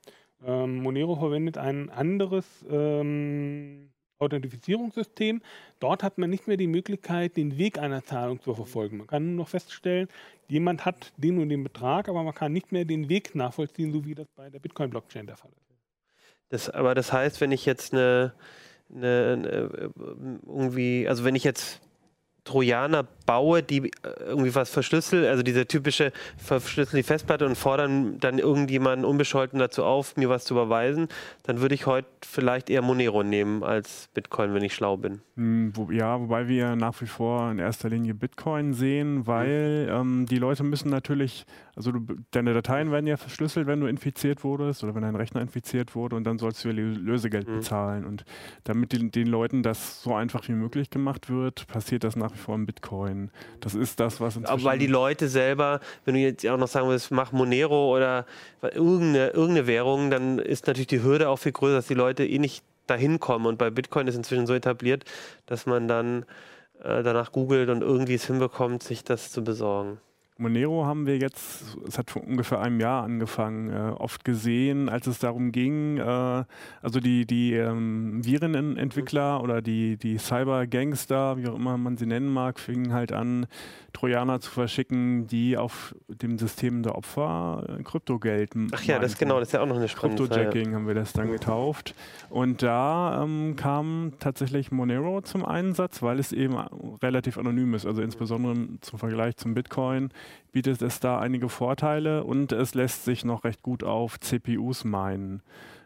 Ähm, Monero verwendet ein anderes ähm, Authentifizierungssystem. Dort hat man nicht mehr die Möglichkeit, den Weg einer Zahlung zu verfolgen. Man kann nur noch feststellen, jemand hat den und den Betrag, aber man kann nicht mehr den Weg nachvollziehen, so wie das bei der Bitcoin-Blockchain der Fall ist. Das, aber das heißt, wenn ich jetzt eine, eine, eine irgendwie, also wenn ich jetzt Trojaner baue, die äh, irgendwie was verschlüsseln, also diese typische verschlüsseln die Festplatte und fordern dann irgendjemanden unbescholten dazu auf, mir was zu überweisen, dann würde ich heute vielleicht eher Monero nehmen als Bitcoin, wenn ich schlau bin. Hm, ja, wobei wir nach wie vor in erster Linie Bitcoin sehen, weil mhm. ähm, die Leute müssen natürlich, also du, deine Dateien werden ja verschlüsselt, wenn du infiziert wurdest oder wenn dein Rechner infiziert wurde und dann sollst du ja Lösegeld mhm. bezahlen. Und damit die, den Leuten das so einfach wie möglich gemacht wird, passiert das nach wie im Bitcoin. Das ist das, was inzwischen... Aber weil die Leute selber, wenn du jetzt auch noch sagen willst, mach Monero oder irgendeine, irgendeine Währung, dann ist natürlich die Hürde auch viel größer, dass die Leute eh nicht dahin kommen. Und bei Bitcoin ist inzwischen so etabliert, dass man dann äh, danach googelt und irgendwie es hinbekommt, sich das zu besorgen. Monero haben wir jetzt, es hat vor ungefähr einem Jahr angefangen, äh, oft gesehen, als es darum ging, äh, also die, die ähm, Virenentwickler oder die, die Cyber-Gangster, wie auch immer man sie nennen mag, fingen halt an, Trojaner zu verschicken, die auf dem System der Opfer äh, Kryptogeld Ach ja, das genau, das ist ja auch noch eine spannende Cryptojacking ja. haben wir das dann getauft. Und da ähm, kam tatsächlich Monero zum Einsatz, weil es eben relativ anonym ist, also insbesondere zum Vergleich zum Bitcoin bietet es da einige Vorteile und es lässt sich noch recht gut auf CPUs meinen.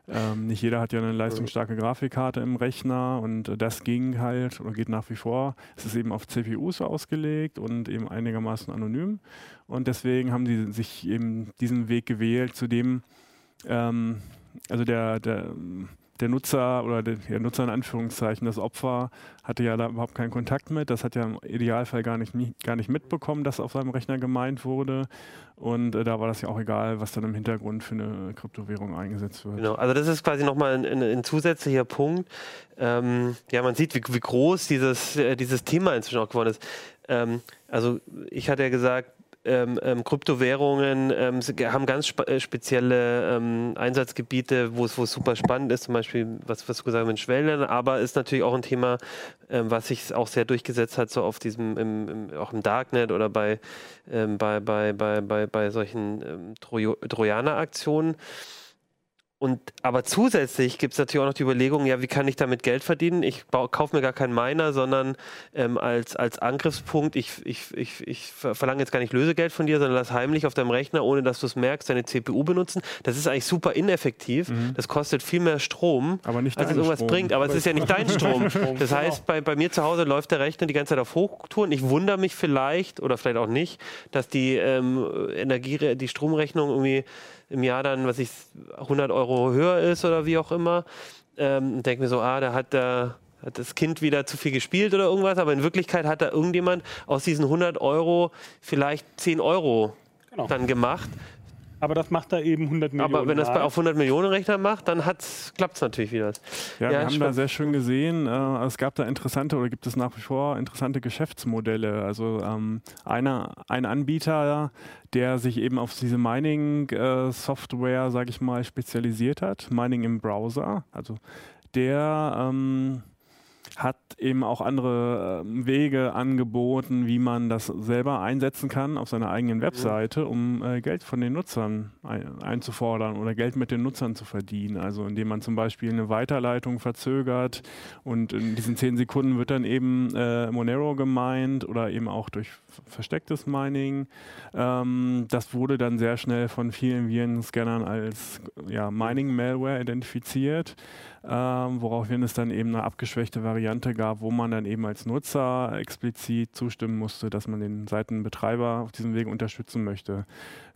Ähm, nicht jeder hat ja eine leistungsstarke Grafikkarte im Rechner und äh, das ging halt oder geht nach wie vor. Es ist eben auf CPUs ausgelegt und eben einigermaßen anonym und deswegen haben sie sich eben diesen Weg gewählt, zu dem ähm, also der, der der Nutzer oder der, Nutzer in Anführungszeichen, das Opfer, hatte ja da überhaupt keinen Kontakt mit. Das hat ja im Idealfall gar nicht, gar nicht mitbekommen, dass auf seinem Rechner gemeint wurde. Und äh, da war das ja auch egal, was dann im Hintergrund für eine Kryptowährung eingesetzt wird. Genau, also das ist quasi nochmal ein, ein, ein zusätzlicher Punkt. Ähm, ja, man sieht, wie, wie groß dieses, äh, dieses Thema inzwischen auch geworden ist. Ähm, also ich hatte ja gesagt, ähm, ähm, Kryptowährungen ähm, haben ganz spe äh, spezielle ähm, Einsatzgebiete, wo es super spannend ist, zum Beispiel, was, was du gesagt hast, mit Schwellenländern, aber ist natürlich auch ein Thema, ähm, was sich auch sehr durchgesetzt hat, so auf diesem, im, im, auch im Darknet oder bei, ähm, bei, bei, bei, bei, bei solchen Trojaner-Aktionen. Und, aber zusätzlich gibt es natürlich auch noch die Überlegung, ja, wie kann ich damit Geld verdienen? Ich kaufe mir gar keinen Miner, sondern ähm, als, als Angriffspunkt, ich, ich, ich, ich verlange jetzt gar nicht Lösegeld von dir, sondern lass heimlich auf deinem Rechner, ohne dass du es merkst, deine CPU benutzen. Das ist eigentlich super ineffektiv. Mhm. Das kostet viel mehr Strom, aber nicht als es irgendwas Strom. bringt. Aber es ist ja nicht dein Strom. Das heißt, bei, bei mir zu Hause läuft der Rechner die ganze Zeit auf Hochtouren. Ich wundere mich vielleicht, oder vielleicht auch nicht, dass die ähm, Energie, die Stromrechnung irgendwie im Jahr dann, was ich 100 Euro höher ist oder wie auch immer. Ähm, denke mir so, ah, da hat der hat das Kind wieder zu viel gespielt oder irgendwas, aber in Wirklichkeit hat da irgendjemand aus diesen 100 Euro vielleicht 10 Euro genau. dann gemacht. Aber das macht da eben 100 Millionen. Aber wenn das auf 100 Millionen Rechner macht, dann klappt es natürlich wieder. Ja, ja wir haben spannend. da sehr schön gesehen, äh, es gab da interessante oder gibt es nach wie vor interessante Geschäftsmodelle. Also ähm, einer, ein Anbieter, der sich eben auf diese Mining-Software, äh, sage ich mal, spezialisiert hat, Mining im Browser. Also der ähm, hat eben auch andere ähm, Wege angeboten, wie man das selber einsetzen kann auf seiner eigenen Webseite, um äh, Geld von den Nutzern ein, einzufordern oder Geld mit den Nutzern zu verdienen. Also indem man zum Beispiel eine Weiterleitung verzögert und in diesen zehn Sekunden wird dann eben äh, Monero gemeint oder eben auch durch verstecktes Mining. Ähm, das wurde dann sehr schnell von vielen Virenscannern als ja, Mining-Malware identifiziert ähm, woraufhin es dann eben eine abgeschwächte Variante gab, wo man dann eben als Nutzer explizit zustimmen musste, dass man den Seitenbetreiber auf diesem Weg unterstützen möchte.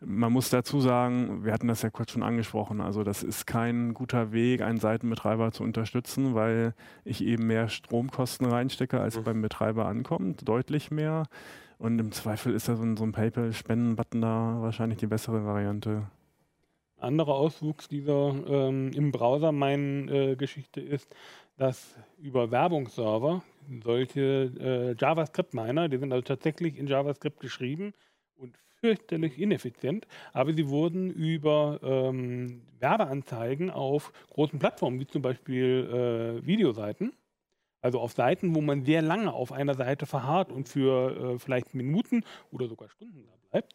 Man muss dazu sagen, wir hatten das ja kurz schon angesprochen, also das ist kein guter Weg, einen Seitenbetreiber zu unterstützen, weil ich eben mehr Stromkosten reinstecke, als mhm. beim Betreiber ankommt, deutlich mehr. Und im Zweifel ist da so ein, so ein PayPal-Spenden-Button da wahrscheinlich die bessere Variante anderer Auswuchs dieser ähm, im Browser mein äh, Geschichte ist, dass über Werbungsserver solche äh, JavaScript-Miner, die sind also tatsächlich in JavaScript geschrieben und fürchterlich ineffizient, aber sie wurden über ähm, Werbeanzeigen auf großen Plattformen, wie zum Beispiel äh, Videoseiten, also auf Seiten, wo man sehr lange auf einer Seite verharrt und für äh, vielleicht Minuten oder sogar Stunden da bleibt,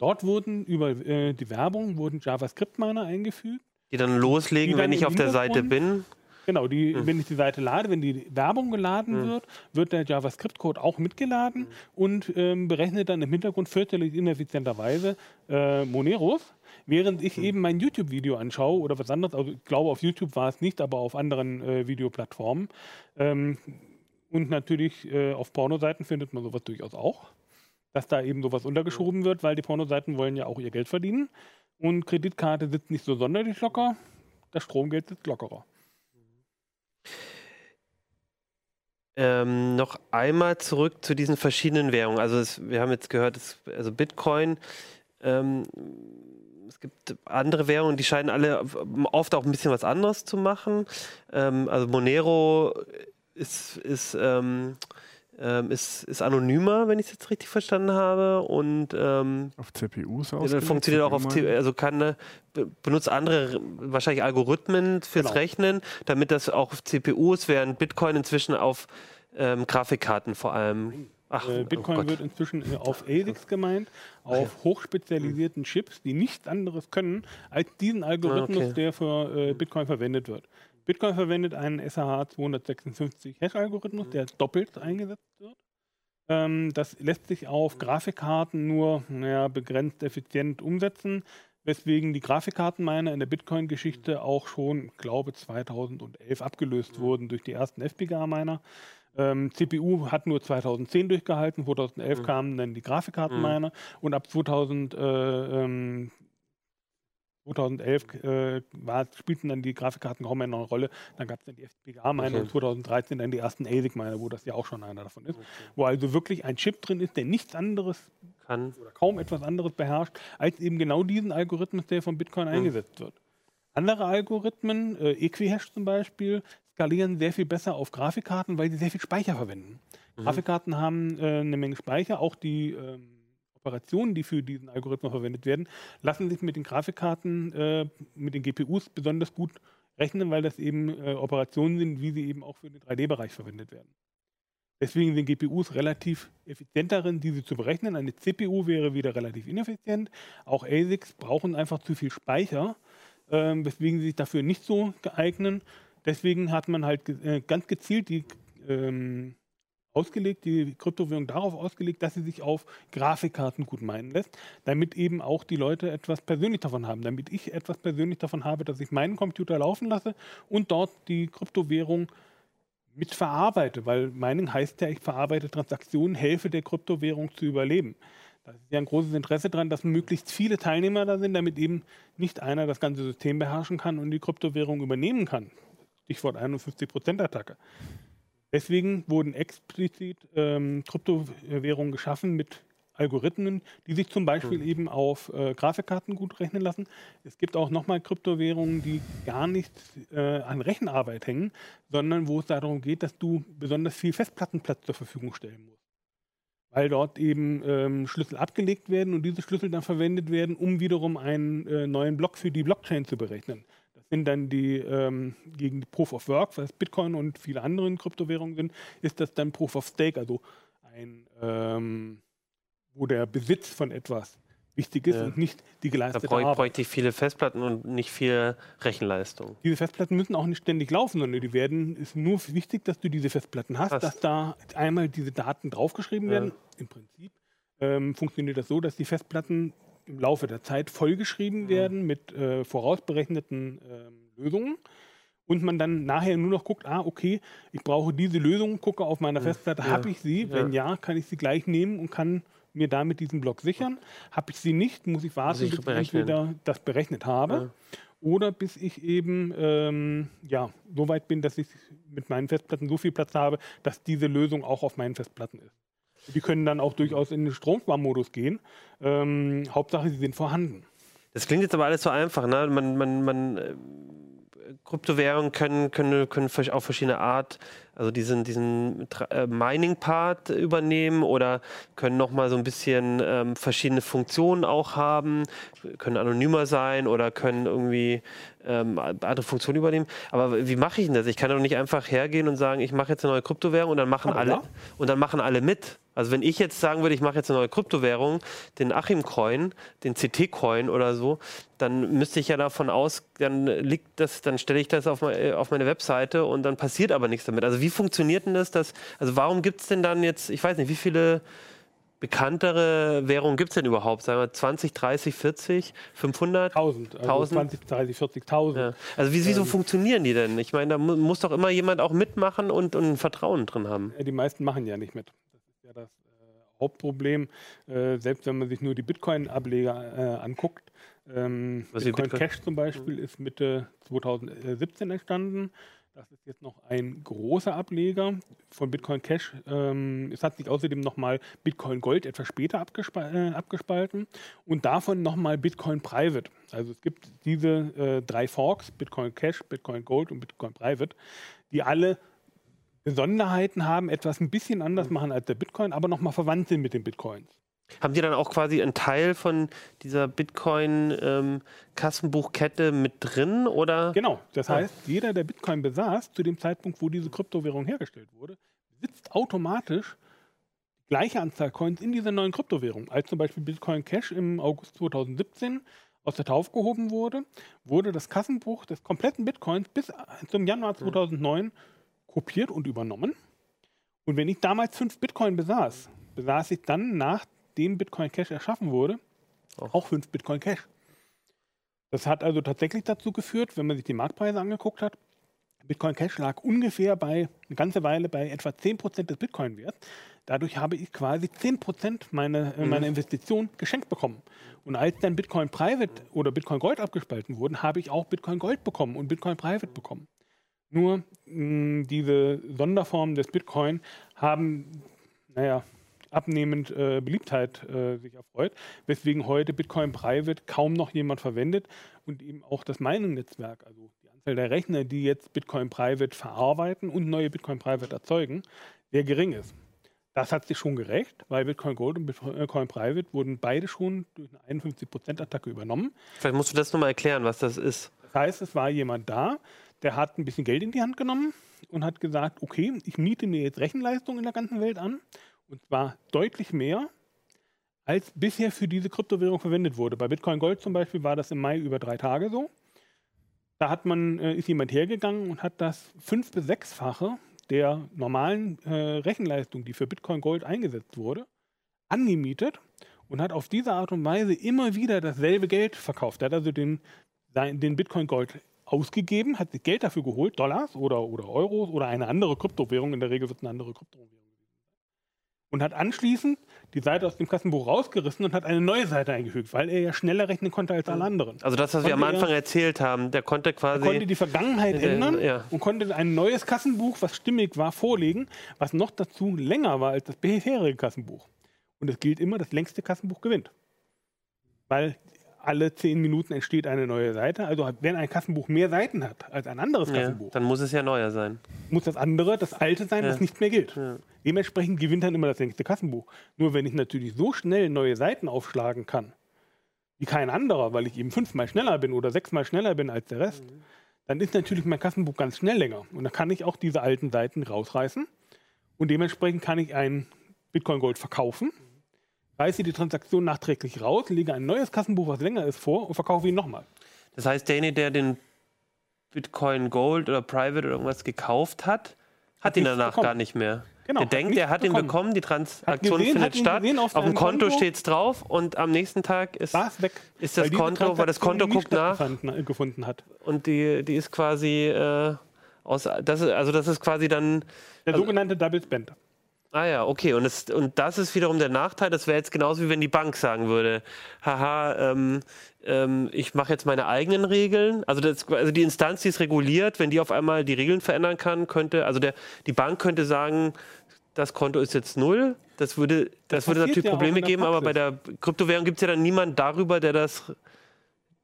Dort wurden über äh, die Werbung wurden JavaScript-Miner eingefügt. Die dann loslegen, die dann wenn ich auf der Seite bin? Genau, die, hm. wenn ich die Seite lade, wenn die Werbung geladen hm. wird, wird der JavaScript-Code auch mitgeladen hm. und ähm, berechnet dann im Hintergrund fürchterlich ineffizienterweise äh, Moneros, während ich hm. eben mein YouTube-Video anschaue oder was anderes. Also ich glaube, auf YouTube war es nicht, aber auf anderen äh, Videoplattformen. Ähm, und natürlich äh, auf Pornoseiten findet man sowas durchaus auch dass da eben sowas untergeschoben wird, weil die Pornoseiten wollen ja auch ihr Geld verdienen. Und Kreditkarte sitzt nicht so sonderlich locker, das Stromgeld sitzt lockerer. Ähm, noch einmal zurück zu diesen verschiedenen Währungen. Also es, wir haben jetzt gehört, es, also Bitcoin, ähm, es gibt andere Währungen, die scheinen alle oft auch ein bisschen was anderes zu machen. Ähm, also Monero ist, ist ähm, ist, ist anonymer, wenn ich es jetzt richtig verstanden habe. Und ähm, auf CPUs aus. Funktioniert auch auf CPU, also kann äh, benutzt andere wahrscheinlich Algorithmen fürs genau. Rechnen, damit das auch auf CPUs, während Bitcoin inzwischen auf ähm, Grafikkarten vor allem. Ach, äh, Bitcoin oh wird inzwischen auf ASICs gemeint, auf hochspezialisierten Chips, die nichts anderes können als diesen Algorithmus, ah, okay. der für äh, Bitcoin verwendet wird. Bitcoin verwendet einen SHA 256 Hash-Algorithmus, der doppelt eingesetzt wird. Ähm, das lässt sich auf Grafikkarten nur naja, begrenzt effizient umsetzen, weswegen die Grafikkartenminer in der Bitcoin-Geschichte auch schon, glaube 2011 abgelöst wurden durch die ersten FPGA-Miner. Ähm, CPU hat nur 2010 durchgehalten, 2011 mhm. kamen dann die Grafikkartenminer mhm. und ab 2000, äh, ähm, 2011 äh, war, spielten dann die Grafikkarten kaum mehr eine Rolle. Dann gab es dann die FPGA-Miner okay. und 2013 dann die ersten ASIC-Miner, wo das ja auch schon einer davon ist. Okay. Wo also wirklich ein Chip drin ist, der nichts anderes kann oder kaum etwas anderes beherrscht, als eben genau diesen Algorithmus, der von Bitcoin mhm. eingesetzt wird. Andere Algorithmen, äh, Equihash zum Beispiel, skalieren sehr viel besser auf Grafikkarten, weil sie sehr viel Speicher verwenden. Mhm. Grafikkarten haben äh, eine Menge Speicher, auch die ähm, Operationen, die für diesen Algorithmus verwendet werden, lassen sich mit den Grafikkarten, äh, mit den GPUs besonders gut rechnen, weil das eben äh, Operationen sind, wie sie eben auch für den 3D-Bereich verwendet werden. Deswegen sind GPUs relativ effizient darin, diese zu berechnen. Eine CPU wäre wieder relativ ineffizient. Auch ASICs brauchen einfach zu viel Speicher, äh, weswegen sie sich dafür nicht so geeignen. Deswegen hat man halt äh, ganz gezielt die ähm, ausgelegt, die Kryptowährung darauf ausgelegt, dass sie sich auf Grafikkarten gut meinen lässt, damit eben auch die Leute etwas persönlich davon haben, damit ich etwas persönlich davon habe, dass ich meinen Computer laufen lasse und dort die Kryptowährung mit verarbeite, weil Mining heißt ja, ich verarbeite Transaktionen, helfe der Kryptowährung zu überleben. Da ist ja ein großes Interesse daran, dass möglichst viele Teilnehmer da sind, damit eben nicht einer das ganze System beherrschen kann und die Kryptowährung übernehmen kann. Stichwort 51%-Attacke. Deswegen wurden explizit ähm, Kryptowährungen geschaffen mit Algorithmen, die sich zum Beispiel mhm. eben auf äh, Grafikkarten gut rechnen lassen. Es gibt auch nochmal Kryptowährungen, die gar nicht äh, an Rechenarbeit hängen, sondern wo es darum geht, dass du besonders viel Festplattenplatz zur Verfügung stellen musst. Weil dort eben ähm, Schlüssel abgelegt werden und diese Schlüssel dann verwendet werden, um wiederum einen äh, neuen Block für die Blockchain zu berechnen. Sind dann die ähm, gegen die Proof of Work, was Bitcoin und viele andere Kryptowährungen sind, ist das dann Proof of Stake, also ein ähm, wo der Besitz von etwas wichtig ist ja. und nicht die geleistete da Arbeit. Da bräuchte ich viele Festplatten und nicht viel Rechenleistung. Diese Festplatten müssen auch nicht ständig laufen, sondern die werden, ist nur wichtig, dass du diese Festplatten hast, hast. dass da einmal diese Daten draufgeschrieben ja. werden. Im Prinzip ähm, funktioniert das so, dass die Festplatten im Laufe der Zeit vollgeschrieben ja. werden mit äh, vorausberechneten äh, Lösungen und man dann nachher nur noch guckt, ah, okay, ich brauche diese Lösung, gucke auf meiner Festplatte, habe ich sie? Wenn ja, kann ich sie gleich nehmen und kann mir damit diesen Block sichern. Habe ich sie nicht, muss ich warten, bis ich entweder das berechnet habe ja. oder bis ich eben ähm, ja, so weit bin, dass ich mit meinen Festplatten so viel Platz habe, dass diese Lösung auch auf meinen Festplatten ist. Die können dann auch durchaus in den Stromsparmodus gehen. Ähm, Hauptsache, sie sind vorhanden. Das klingt jetzt aber alles so einfach. Ne? Man, man, man äh, Kryptowährungen können, können, können auf verschiedene Art, also diesen, diesen äh, Mining-Part übernehmen oder können nochmal so ein bisschen ähm, verschiedene Funktionen auch haben, können anonymer sein oder können irgendwie ähm, andere Funktionen übernehmen. Aber wie mache ich denn das? Ich kann doch nicht einfach hergehen und sagen, ich mache jetzt eine neue Kryptowährung und dann machen alle ja. und dann machen alle mit. Also wenn ich jetzt sagen würde, ich mache jetzt eine neue Kryptowährung, den Achim-Coin, den CT-Coin oder so, dann müsste ich ja davon aus, dann liegt das, dann stelle ich das auf, meine, auf meine Webseite und dann passiert aber nichts damit. Also wie funktioniert denn das? Dass, also warum gibt es denn dann jetzt, ich weiß nicht, wie viele bekanntere Währungen gibt es denn überhaupt? Sagen wir 20, 30, 40, 500? 1000. Also 1000? 20, 30, 40, 1000. Ja. Also wie, wieso ähm, funktionieren die denn? Ich meine, da mu muss doch immer jemand auch mitmachen und, und ein Vertrauen drin haben. Die meisten machen ja nicht mit. Das ist ja das äh, Hauptproblem. Äh, selbst wenn man sich nur die Bitcoin-Ableger äh, anguckt. Ähm, Bitcoin, Bitcoin Cash zum Beispiel mhm. ist Mitte 2017 entstanden. Das ist jetzt noch ein großer Ableger von Bitcoin Cash. Ähm, es hat sich außerdem nochmal Bitcoin Gold etwas später äh, abgespalten und davon nochmal Bitcoin Private. Also es gibt diese äh, drei Forks, Bitcoin Cash, Bitcoin Gold und Bitcoin Private, die alle Besonderheiten haben, etwas ein bisschen anders machen als der Bitcoin, aber nochmal verwandt sind mit den Bitcoins. Haben die dann auch quasi einen Teil von dieser Bitcoin-Kassenbuchkette ähm, mit drin? Oder? Genau. Das heißt, jeder, der Bitcoin besaß, zu dem Zeitpunkt, wo diese Kryptowährung hergestellt wurde, besitzt automatisch die gleiche Anzahl Coins in dieser neuen Kryptowährung. Als zum Beispiel Bitcoin Cash im August 2017 aus der Taufe gehoben wurde, wurde das Kassenbuch des kompletten Bitcoins bis zum Januar 2009 kopiert und übernommen. Und wenn ich damals fünf Bitcoin besaß, besaß ich dann nach nachdem Bitcoin Cash erschaffen wurde, auch, auch 5 Bitcoin Cash. Das hat also tatsächlich dazu geführt, wenn man sich die Marktpreise angeguckt hat, Bitcoin Cash lag ungefähr bei eine ganze Weile bei etwa 10% des Bitcoin-Werts. Dadurch habe ich quasi 10% meiner, äh, mhm. meiner Investition geschenkt bekommen. Und als dann Bitcoin Private oder Bitcoin Gold abgespalten wurden, habe ich auch Bitcoin Gold bekommen und Bitcoin Private bekommen. Nur mh, diese Sonderformen des Bitcoin haben, naja, abnehmend äh, Beliebtheit äh, sich erfreut, weswegen heute Bitcoin Private kaum noch jemand verwendet und eben auch das Mining-Netzwerk, also die Anzahl der Rechner, die jetzt Bitcoin Private verarbeiten und neue Bitcoin Private erzeugen, sehr gering ist. Das hat sich schon gerecht, weil Bitcoin Gold und Bitcoin Private wurden beide schon durch eine 51%-Attacke übernommen. Vielleicht musst du das nochmal erklären, was das ist. Das heißt, es war jemand da, der hat ein bisschen Geld in die Hand genommen und hat gesagt, okay, ich miete mir jetzt Rechenleistung in der ganzen Welt an und zwar deutlich mehr, als bisher für diese Kryptowährung verwendet wurde. Bei Bitcoin Gold zum Beispiel war das im Mai über drei Tage so. Da hat man, äh, ist jemand hergegangen und hat das fünf- bis sechsfache der normalen äh, Rechenleistung, die für Bitcoin Gold eingesetzt wurde, angemietet und hat auf diese Art und Weise immer wieder dasselbe Geld verkauft. Er hat also den, den Bitcoin Gold ausgegeben, hat sich Geld dafür geholt, Dollars oder, oder Euros oder eine andere Kryptowährung. In der Regel wird es eine andere Kryptowährung und hat anschließend die Seite aus dem Kassenbuch rausgerissen und hat eine neue Seite eingefügt, weil er ja schneller rechnen konnte als alle anderen. Also das, was konnte wir am Anfang er, erzählt haben, der konnte quasi... Er konnte die Vergangenheit äh, ändern ja. und konnte ein neues Kassenbuch, was stimmig war, vorlegen, was noch dazu länger war als das bisherige Kassenbuch. Und es gilt immer, das längste Kassenbuch gewinnt. Weil alle zehn Minuten entsteht eine neue Seite. Also wenn ein Kassenbuch mehr Seiten hat als ein anderes Kassenbuch, ja, dann muss es ja neuer sein. Muss das andere das alte sein, ja. das nicht mehr gilt. Ja. Dementsprechend gewinnt dann immer das längste Kassenbuch. Nur wenn ich natürlich so schnell neue Seiten aufschlagen kann, wie kein anderer, weil ich eben fünfmal schneller bin oder sechsmal schneller bin als der Rest, mhm. dann ist natürlich mein Kassenbuch ganz schnell länger. Und dann kann ich auch diese alten Seiten rausreißen. Und dementsprechend kann ich ein Bitcoin Gold verkaufen reiße die Transaktion nachträglich raus, lege ein neues Kassenbuch, was länger ist, vor und verkaufe ihn nochmal. Das heißt, derjenige, der den Bitcoin Gold oder Private oder irgendwas gekauft hat, hat, ihn danach bekommen. gar nicht mehr. Genau, der denkt, er hat ihn bekommen, die Transaktion gesehen, findet statt, auf, auf dem Konto, Konto steht es drauf und am nächsten Tag ist, ist das Konto, weil das Konto guckt nach gefunden hat. Und die, die ist quasi äh, aus, das ist, also das ist quasi dann der also, sogenannte Double Spend. Ah ja, okay. Und, es, und das ist wiederum der Nachteil. Das wäre jetzt genauso wie wenn die Bank sagen würde, haha, ähm, ähm, ich mache jetzt meine eigenen Regeln. Also, das, also die Instanz, die es reguliert, wenn die auf einmal die Regeln verändern kann, könnte, also der, die Bank könnte sagen, das Konto ist jetzt null. Das würde, das, das würde natürlich ja Probleme geben, aber bei der Kryptowährung gibt es ja dann niemanden darüber, der das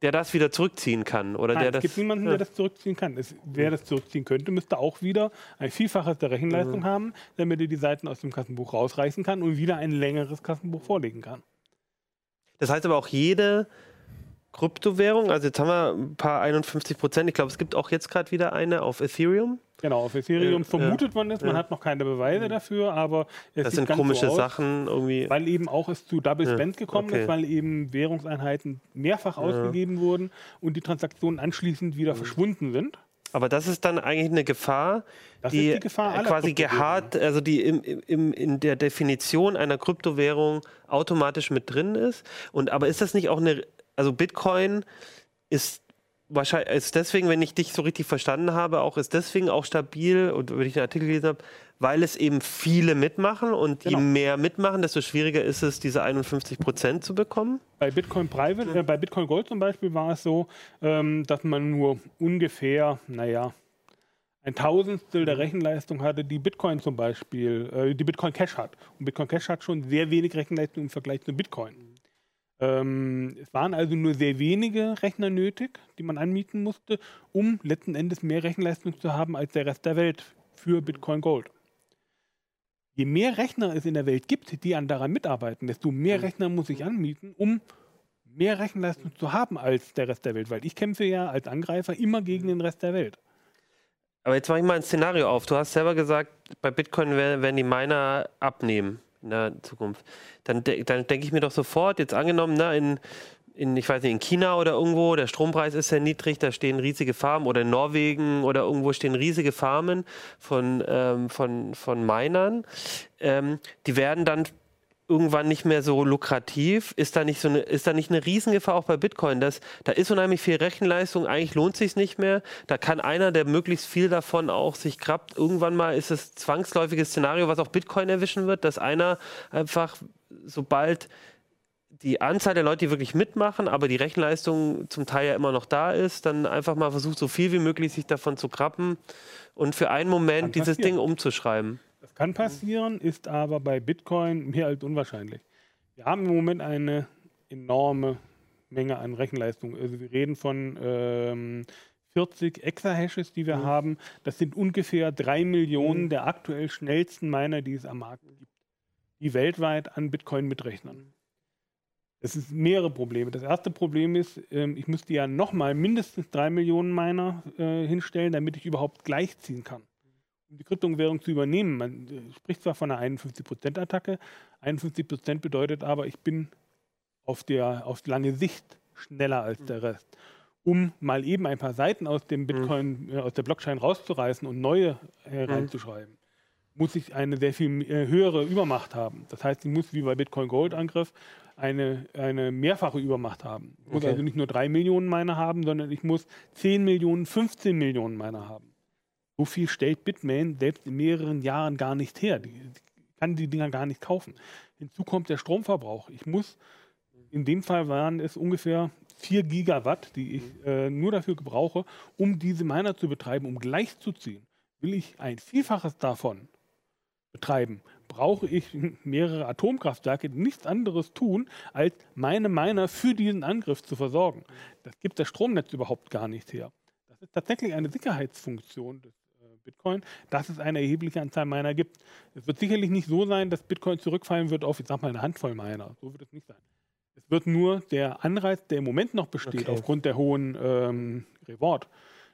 der das wieder zurückziehen kann. Oder Nein, der es das, gibt niemanden, ja. der das zurückziehen kann. Es, wer das zurückziehen könnte, müsste auch wieder ein Vielfaches der Rechenleistung mhm. haben, damit er die Seiten aus dem Kassenbuch rausreißen kann und wieder ein längeres Kassenbuch vorlegen kann. Das heißt aber auch jede Kryptowährung, also jetzt haben wir ein paar 51 Prozent, ich glaube, es gibt auch jetzt gerade wieder eine auf Ethereum. Genau, auf Ethereum äh, vermutet man es, man ja. hat noch keine Beweise mhm. dafür, aber es Das sind komische so aus, Sachen irgendwie. Weil eben auch es zu Double Spend gekommen okay. ist, weil eben Währungseinheiten mehrfach ausgegeben wurden und die Transaktionen anschließend wieder mhm. verschwunden sind. Aber das ist dann eigentlich eine Gefahr, das die, die Gefahr quasi geharrt, also die im, im, in der Definition einer Kryptowährung automatisch mit drin ist. Und aber ist das nicht auch eine, also Bitcoin ist wahrscheinlich ist deswegen, wenn ich dich so richtig verstanden habe, auch ist deswegen auch stabil und wenn ich den Artikel gelesen habe, weil es eben viele mitmachen und genau. je mehr mitmachen, desto schwieriger ist es, diese 51 Prozent zu bekommen. Bei Bitcoin Private, äh, bei Bitcoin Gold zum Beispiel war es so, ähm, dass man nur ungefähr, naja, ein Tausendstel der Rechenleistung hatte, die Bitcoin zum Beispiel, äh, die Bitcoin Cash hat. Und Bitcoin Cash hat schon sehr wenig Rechenleistung im Vergleich zu Bitcoin. Ähm, es waren also nur sehr wenige Rechner nötig, die man anmieten musste, um letzten Endes mehr Rechenleistung zu haben als der Rest der Welt für Bitcoin Gold. Je mehr Rechner es in der Welt gibt, die an daran mitarbeiten, desto mehr Rechner muss ich anmieten, um mehr Rechenleistung zu haben als der Rest der Welt, weil ich kämpfe ja als Angreifer immer gegen den Rest der Welt. Aber jetzt mache ich mal ein Szenario auf. Du hast selber gesagt, bei Bitcoin werden die Miner abnehmen in der Zukunft, dann, de dann denke ich mir doch sofort, jetzt angenommen, na, in, in, ich weiß nicht, in China oder irgendwo, der Strompreis ist sehr niedrig, da stehen riesige Farmen oder in Norwegen oder irgendwo stehen riesige Farmen von, ähm, von, von Minern. Ähm, die werden dann irgendwann nicht mehr so lukrativ? Ist da nicht so eine, ist da nicht eine Riesengefahr auch bei Bitcoin? Dass, da ist unheimlich viel Rechenleistung, eigentlich lohnt sich nicht mehr. Da kann einer, der möglichst viel davon auch sich krabbt, irgendwann mal ist es zwangsläufiges Szenario, was auch Bitcoin erwischen wird, dass einer einfach, sobald die Anzahl der Leute, die wirklich mitmachen, aber die Rechenleistung zum Teil ja immer noch da ist, dann einfach mal versucht, so viel wie möglich sich davon zu krabben und für einen Moment dieses Ding umzuschreiben. Kann passieren, ist aber bei Bitcoin mehr als unwahrscheinlich. Wir haben im Moment eine enorme Menge an Rechenleistung. Also wir reden von ähm, 40 Exahashes, die wir mhm. haben. Das sind ungefähr drei Millionen mhm. der aktuell schnellsten Miner, die es am Markt gibt, die weltweit an Bitcoin mitrechnen. Das sind mehrere Probleme. Das erste Problem ist, ähm, ich müsste ja nochmal mindestens drei Millionen Miner äh, hinstellen, damit ich überhaupt gleichziehen kann die Kryptowährung zu übernehmen. Man äh, spricht zwar von einer 51%-Attacke, 51% bedeutet aber, ich bin auf, der, auf lange Sicht schneller als der Rest. Um mal eben ein paar Seiten aus dem Bitcoin, äh, aus der Blockchain rauszureißen und neue äh, reinzuschreiben, muss ich eine sehr viel äh, höhere Übermacht haben. Das heißt, ich muss wie bei Bitcoin Gold Angriff eine, eine mehrfache Übermacht haben. Ich muss okay. also nicht nur 3 Millionen Miner haben, sondern ich muss 10 Millionen, 15 Millionen Miner haben. So viel stellt Bitmain selbst in mehreren Jahren gar nicht her. Die, kann die Dinger gar nicht kaufen. Hinzu kommt der Stromverbrauch. Ich muss, in dem Fall waren es ungefähr 4 Gigawatt, die ich äh, nur dafür gebrauche, um diese Miner zu betreiben, um gleichzuziehen. Will ich ein Vielfaches davon betreiben, brauche ich mehrere Atomkraftwerke, die nichts anderes tun, als meine Miner für diesen Angriff zu versorgen. Das gibt das Stromnetz überhaupt gar nicht her. Das ist tatsächlich eine Sicherheitsfunktion des Bitcoin, dass es eine erhebliche Anzahl Miner gibt. Es wird sicherlich nicht so sein, dass Bitcoin zurückfallen wird auf, ich sag mal, eine Handvoll Miner. So wird es nicht sein. Es wird nur der Anreiz, der im Moment noch besteht, okay. aufgrund der hohen ähm, Reward,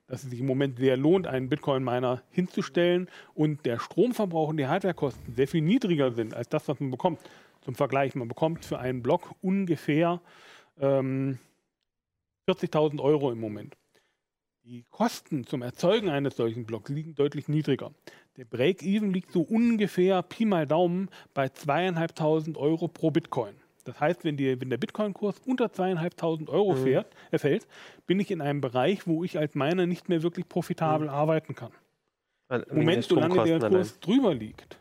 dass es sich im Moment sehr lohnt, einen Bitcoin-Miner hinzustellen und der Stromverbrauch und die Hardwarekosten sehr viel niedriger sind als das, was man bekommt. Zum Vergleich, man bekommt für einen Block ungefähr ähm, 40.000 Euro im Moment. Die Kosten zum Erzeugen eines solchen Blocks liegen deutlich niedriger. Der Break-Even liegt so ungefähr Pi mal Daumen bei zweieinhalbtausend Euro pro Bitcoin. Das heißt, wenn, die, wenn der Bitcoin-Kurs unter zweieinhalbtausend Euro mhm. fährt, äh, fällt, bin ich in einem Bereich, wo ich als Miner nicht mehr wirklich profitabel mhm. arbeiten kann. Im Moment, solange der Kurs drüber liegt,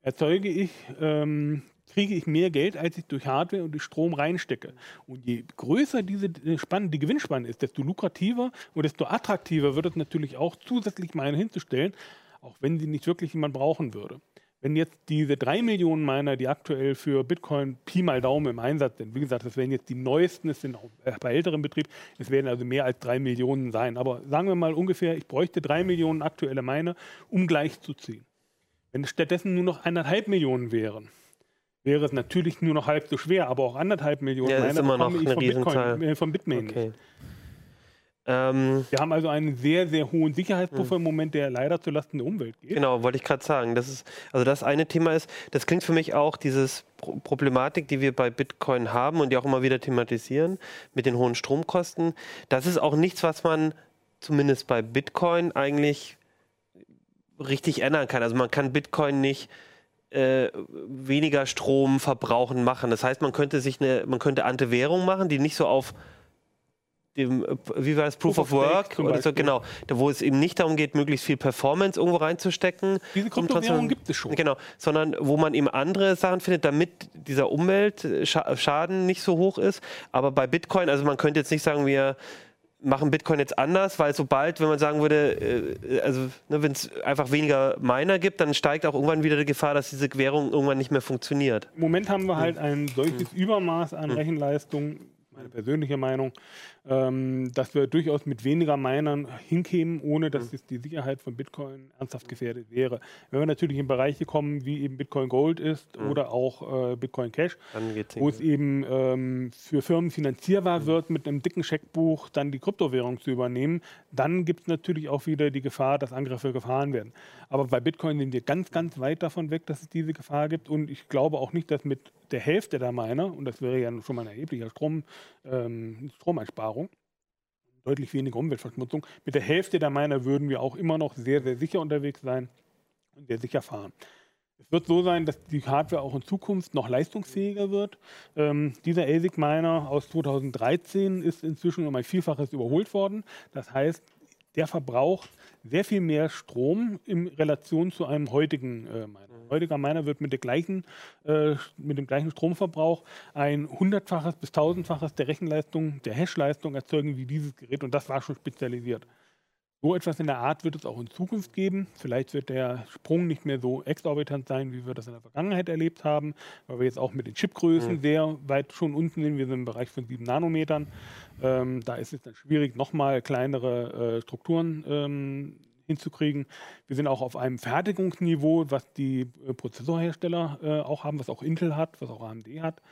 erzeuge ich, ähm, kriege ich mehr Geld, als ich durch Hardware und durch Strom reinstecke. Und je größer diese Spanne, die Gewinnspanne ist, desto lukrativer und desto attraktiver wird es natürlich auch, zusätzlich Miner hinzustellen, auch wenn sie nicht wirklich jemand brauchen würde wenn jetzt diese drei Millionen Miner, die aktuell für Bitcoin Pi mal Daumen im Einsatz sind, wie gesagt, das werden jetzt die neuesten, es sind auch bei älteren Betrieben, es werden also mehr als drei Millionen sein. Aber sagen wir mal ungefähr, ich bräuchte drei Millionen aktuelle Miner, um gleichzuziehen. Wenn es stattdessen nur noch eineinhalb Millionen wären, wäre es natürlich nur noch halb so schwer, aber auch anderthalb Millionen ja, Miner bekomme ich von, Bitcoin, äh, von Bitmain okay. Ähm, wir haben also einen sehr, sehr hohen Sicherheitspuffer im Moment, der leider zulasten der Umwelt geht. Genau, wollte ich gerade sagen. Das ist, also das eine Thema ist, das klingt für mich auch dieses Pro Problematik, die wir bei Bitcoin haben und die auch immer wieder thematisieren, mit den hohen Stromkosten. Das ist auch nichts, was man zumindest bei Bitcoin eigentlich richtig ändern kann. Also man kann Bitcoin nicht äh, weniger Strom verbrauchen machen. Das heißt, man könnte sich eine, man könnte Antewährung machen, die nicht so auf dem, äh, wie war das, Proof, Proof of, Work oder so, genau, wo es eben nicht darum geht, möglichst viel Performance irgendwo reinzustecken. Diese Kryptowährung gibt es schon. Genau, sondern wo man eben andere Sachen findet, damit dieser Umweltschaden nicht so hoch ist. Aber bei Bitcoin, also man könnte jetzt nicht sagen, wir machen Bitcoin jetzt anders, weil sobald, wenn man sagen würde, äh, also ne, wenn es einfach weniger Miner gibt, dann steigt auch irgendwann wieder die Gefahr, dass diese Währung irgendwann nicht mehr funktioniert. Im Moment haben wir halt ein solches hm. Übermaß an hm. Rechenleistung, meine persönliche Meinung, ähm, dass wir durchaus mit weniger Minern hinkämen, ohne dass mhm. die Sicherheit von Bitcoin ernsthaft gefährdet wäre. Wenn wir natürlich in Bereiche kommen, wie eben Bitcoin Gold ist mhm. oder auch äh, Bitcoin Cash, wo es eben ähm, für Firmen finanzierbar mhm. wird, mit einem dicken Scheckbuch dann die Kryptowährung zu übernehmen, dann gibt es natürlich auch wieder die Gefahr, dass Angriffe gefahren werden. Aber bei Bitcoin sind wir ganz, ganz weit davon weg, dass es diese Gefahr gibt und ich glaube auch nicht, dass mit der Hälfte der Miner, und das wäre ja schon mal ein erheblicher Strom, ähm, Stromeinsparung, Einsparung, deutlich weniger Umweltverschmutzung. Mit der Hälfte der Miner würden wir auch immer noch sehr, sehr sicher unterwegs sein und sehr sicher fahren. Es wird so sein, dass die Hardware auch in Zukunft noch leistungsfähiger wird. Ähm, dieser ASIC Miner aus 2013 ist inzwischen um ein Vielfaches überholt worden. Das heißt, der verbraucht sehr viel mehr Strom in Relation zu einem heutigen äh, Miner. Ein heutiger Miner wird mit, gleichen, äh, mit dem gleichen Stromverbrauch ein hundertfaches bis tausendfaches der Rechenleistung, der Hashleistung erzeugen wie dieses Gerät und das war schon spezialisiert. So etwas in der Art wird es auch in Zukunft geben. Vielleicht wird der Sprung nicht mehr so exorbitant sein, wie wir das in der Vergangenheit erlebt haben, weil wir jetzt auch mit den Chipgrößen mhm. sehr weit schon unten sind. Wir sind im Bereich von 7 Nanometern. Ähm, da ist es dann schwierig, nochmal kleinere äh, Strukturen ähm, hinzukriegen. Wir sind auch auf einem Fertigungsniveau, was die äh, Prozessorhersteller äh, auch haben, was auch Intel hat, was auch AMD hat.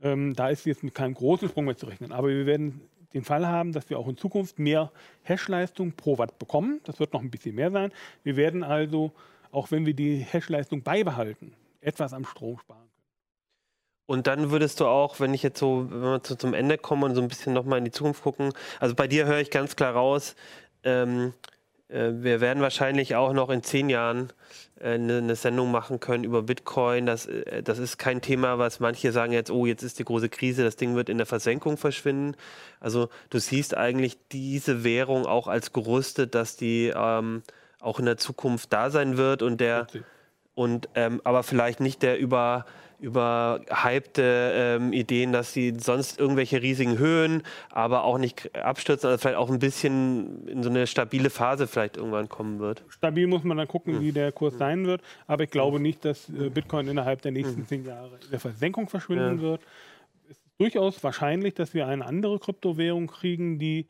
Ähm, da ist jetzt mit keinem großen Sprung mehr zu rechnen. Aber wir werden den Fall haben, dass wir auch in Zukunft mehr Hashleistung pro Watt bekommen. Das wird noch ein bisschen mehr sein. Wir werden also, auch wenn wir die Hashleistung beibehalten, etwas am Strom sparen können. Und dann würdest du auch, wenn ich jetzt so, wenn wir zum Ende kommen und so ein bisschen nochmal in die Zukunft gucken, also bei dir höre ich ganz klar raus, ähm, äh, wir werden wahrscheinlich auch noch in zehn Jahren eine, äh, eine Sendung machen können über Bitcoin. Das, äh, das ist kein Thema, was manche sagen jetzt, oh, jetzt ist die große Krise, das Ding wird in der Versenkung verschwinden. Also du siehst eigentlich diese Währung auch als gerüstet, dass die ähm, auch in der Zukunft da sein wird und der und ähm, aber vielleicht nicht der über überhypte ähm, Ideen, dass sie sonst irgendwelche riesigen Höhen, aber auch nicht abstürzen, also vielleicht auch ein bisschen in so eine stabile Phase vielleicht irgendwann kommen wird. Stabil muss man dann gucken, hm. wie der Kurs hm. sein wird, aber ich glaube nicht, dass äh, Bitcoin innerhalb der nächsten hm. zehn Jahre in der Versenkung verschwinden ja. wird. Es ist durchaus wahrscheinlich, dass wir eine andere Kryptowährung kriegen, die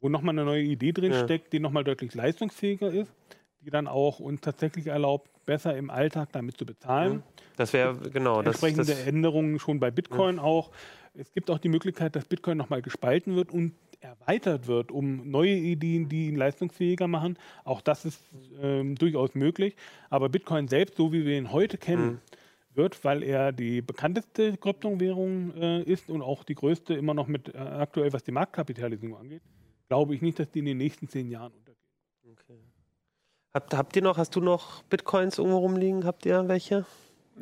wo nochmal eine neue Idee drin ja. steckt, die nochmal deutlich leistungsfähiger ist, die dann auch uns tatsächlich erlaubt, besser im Alltag damit zu bezahlen. Das wäre genau das. Entsprechende das, Änderungen schon bei Bitcoin ja. auch. Es gibt auch die Möglichkeit, dass Bitcoin nochmal gespalten wird und erweitert wird um neue Ideen, die ihn leistungsfähiger machen. Auch das ist ähm, durchaus möglich. Aber Bitcoin selbst, so wie wir ihn heute kennen, mhm. wird, weil er die bekannteste Kryptowährung äh, ist und auch die größte immer noch mit äh, aktuell, was die Marktkapitalisierung angeht, glaube ich nicht, dass die in den nächsten zehn Jahren. Habt, habt ihr noch, hast du noch Bitcoins irgendwo rumliegen? Habt ihr welche?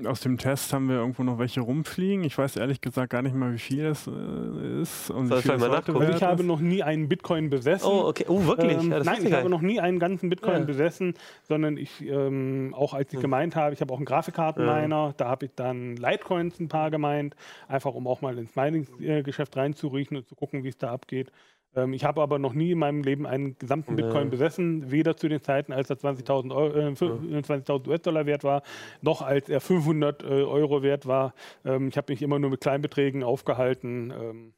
Aus dem Test haben wir irgendwo noch welche rumfliegen. Ich weiß ehrlich gesagt gar nicht mal, wie viel es äh, ist. Und Soll ich mal nachgucken? Also ich habe noch nie einen Bitcoin besessen. Oh, okay. Oh, wirklich? Ähm, ja, nein, ich habe noch nie einen ganzen Bitcoin ja. besessen, sondern ich, ähm, auch als ich hm. gemeint habe, ich habe auch einen Grafikkartenminer, ja. da habe ich dann Litecoins ein paar gemeint, einfach um auch mal ins Mining-Geschäft reinzuriechen und zu gucken, wie es da abgeht. Ähm, ich habe aber noch nie in meinem Leben einen gesamten Bitcoin besessen, weder zu den Zeiten, als er 20.000 äh, 20 US-Dollar wert war, noch als er 500 äh, Euro wert war. Ähm, ich habe mich immer nur mit Kleinbeträgen aufgehalten. Ähm,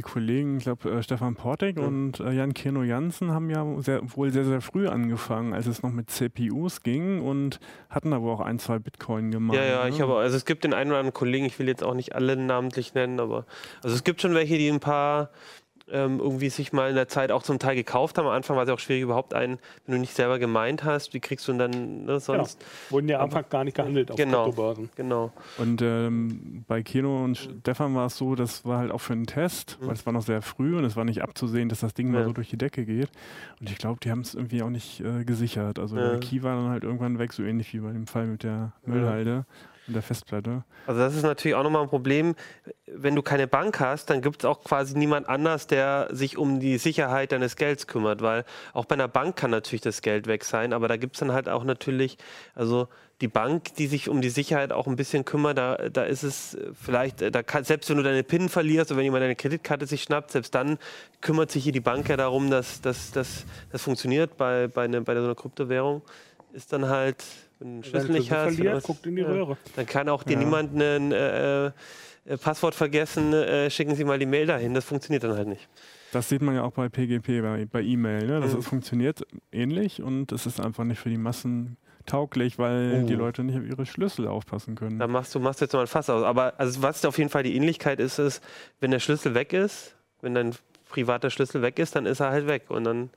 die Kollegen, ich glaube äh, Stefan Portek ja. und äh, Jan Keno Jansen haben ja sehr, wohl sehr, sehr früh angefangen, als es noch mit CPUs ging und hatten aber auch ein, zwei Bitcoin gemacht. Ja, ja, ne? ich habe, also es gibt den einen oder anderen Kollegen, ich will jetzt auch nicht alle namentlich nennen, aber also es gibt schon welche, die ein paar ähm, irgendwie sich mal in der Zeit auch zum Teil gekauft haben. Am Anfang war es ja auch schwierig, überhaupt einen, wenn du nicht selber gemeint hast, wie kriegst du ihn dann ne, sonst? Genau. Wurden ja am Anfang gar nicht gehandelt auf genau, Genau. Und ähm, bei Kino und Stefan war es so, das war halt auch für einen Test, mhm. weil es war noch sehr früh und es war nicht abzusehen, dass das Ding ja. mal so durch die Decke geht. Und ich glaube, die haben es irgendwie auch nicht äh, gesichert. Also ja. der Key war dann halt irgendwann weg, so ähnlich wie bei dem Fall mit der Müllhalde. Ja in der Festplatte. Also das ist natürlich auch nochmal ein Problem. Wenn du keine Bank hast, dann gibt es auch quasi niemand anders, der sich um die Sicherheit deines Gelds kümmert, weil auch bei einer Bank kann natürlich das Geld weg sein, aber da gibt es dann halt auch natürlich, also die Bank, die sich um die Sicherheit auch ein bisschen kümmert, da, da ist es vielleicht, da kann, selbst wenn du deine PIN verlierst oder wenn jemand deine Kreditkarte sich schnappt, selbst dann kümmert sich hier die Bank ja darum, dass, das funktioniert bei, bei, eine, bei so einer Kryptowährung. Ist dann halt wenn du einen Schlüssel nicht hast, verliert, guckt in die Röhre. dann kann auch dir ja. niemand ein äh, äh, Passwort vergessen, äh, schicken Sie mal die Mail dahin. Das funktioniert dann halt nicht. Das sieht man ja auch bei PGP, bei, bei E-Mail. Ne? Das mhm. funktioniert ähnlich und es ist einfach nicht für die Massen tauglich, weil uh. die Leute nicht auf ihre Schlüssel aufpassen können. Da machst du machst jetzt mal ein Fass aus. Aber also was auf jeden Fall die Ähnlichkeit ist, ist, wenn der Schlüssel weg ist, wenn dein privater Schlüssel weg ist, dann ist er halt weg und dann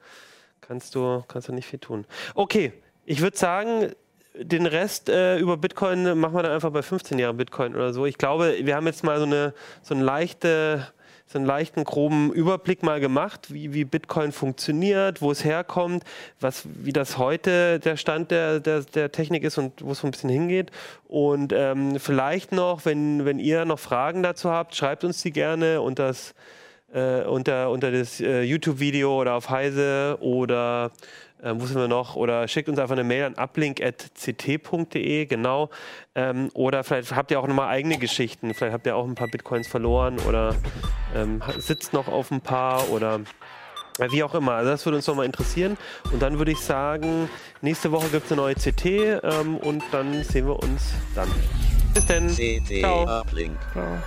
kannst du, kannst du nicht viel tun. Okay, ich würde sagen, den Rest äh, über Bitcoin machen wir dann einfach bei 15 Jahren Bitcoin oder so. Ich glaube, wir haben jetzt mal so, eine, so, eine leichte, so einen leichten, groben Überblick mal gemacht, wie, wie Bitcoin funktioniert, wo es herkommt, was, wie das heute der Stand der, der, der Technik ist und wo es so ein bisschen hingeht. Und ähm, vielleicht noch, wenn, wenn ihr noch Fragen dazu habt, schreibt uns die gerne und das äh, unter, unter das äh, YouTube-Video oder auf Heise oder äh, wo sind wir noch? Oder schickt uns einfach eine Mail an uplink.ct.de, genau. Ähm, oder vielleicht habt ihr auch nochmal eigene Geschichten. Vielleicht habt ihr auch ein paar Bitcoins verloren oder ähm, sitzt noch auf ein paar oder äh, wie auch immer. Also das würde uns nochmal interessieren. Und dann würde ich sagen, nächste Woche gibt es eine neue CT ähm, und dann sehen wir uns dann. Bis dann. Ciao. Uplink. Ciao.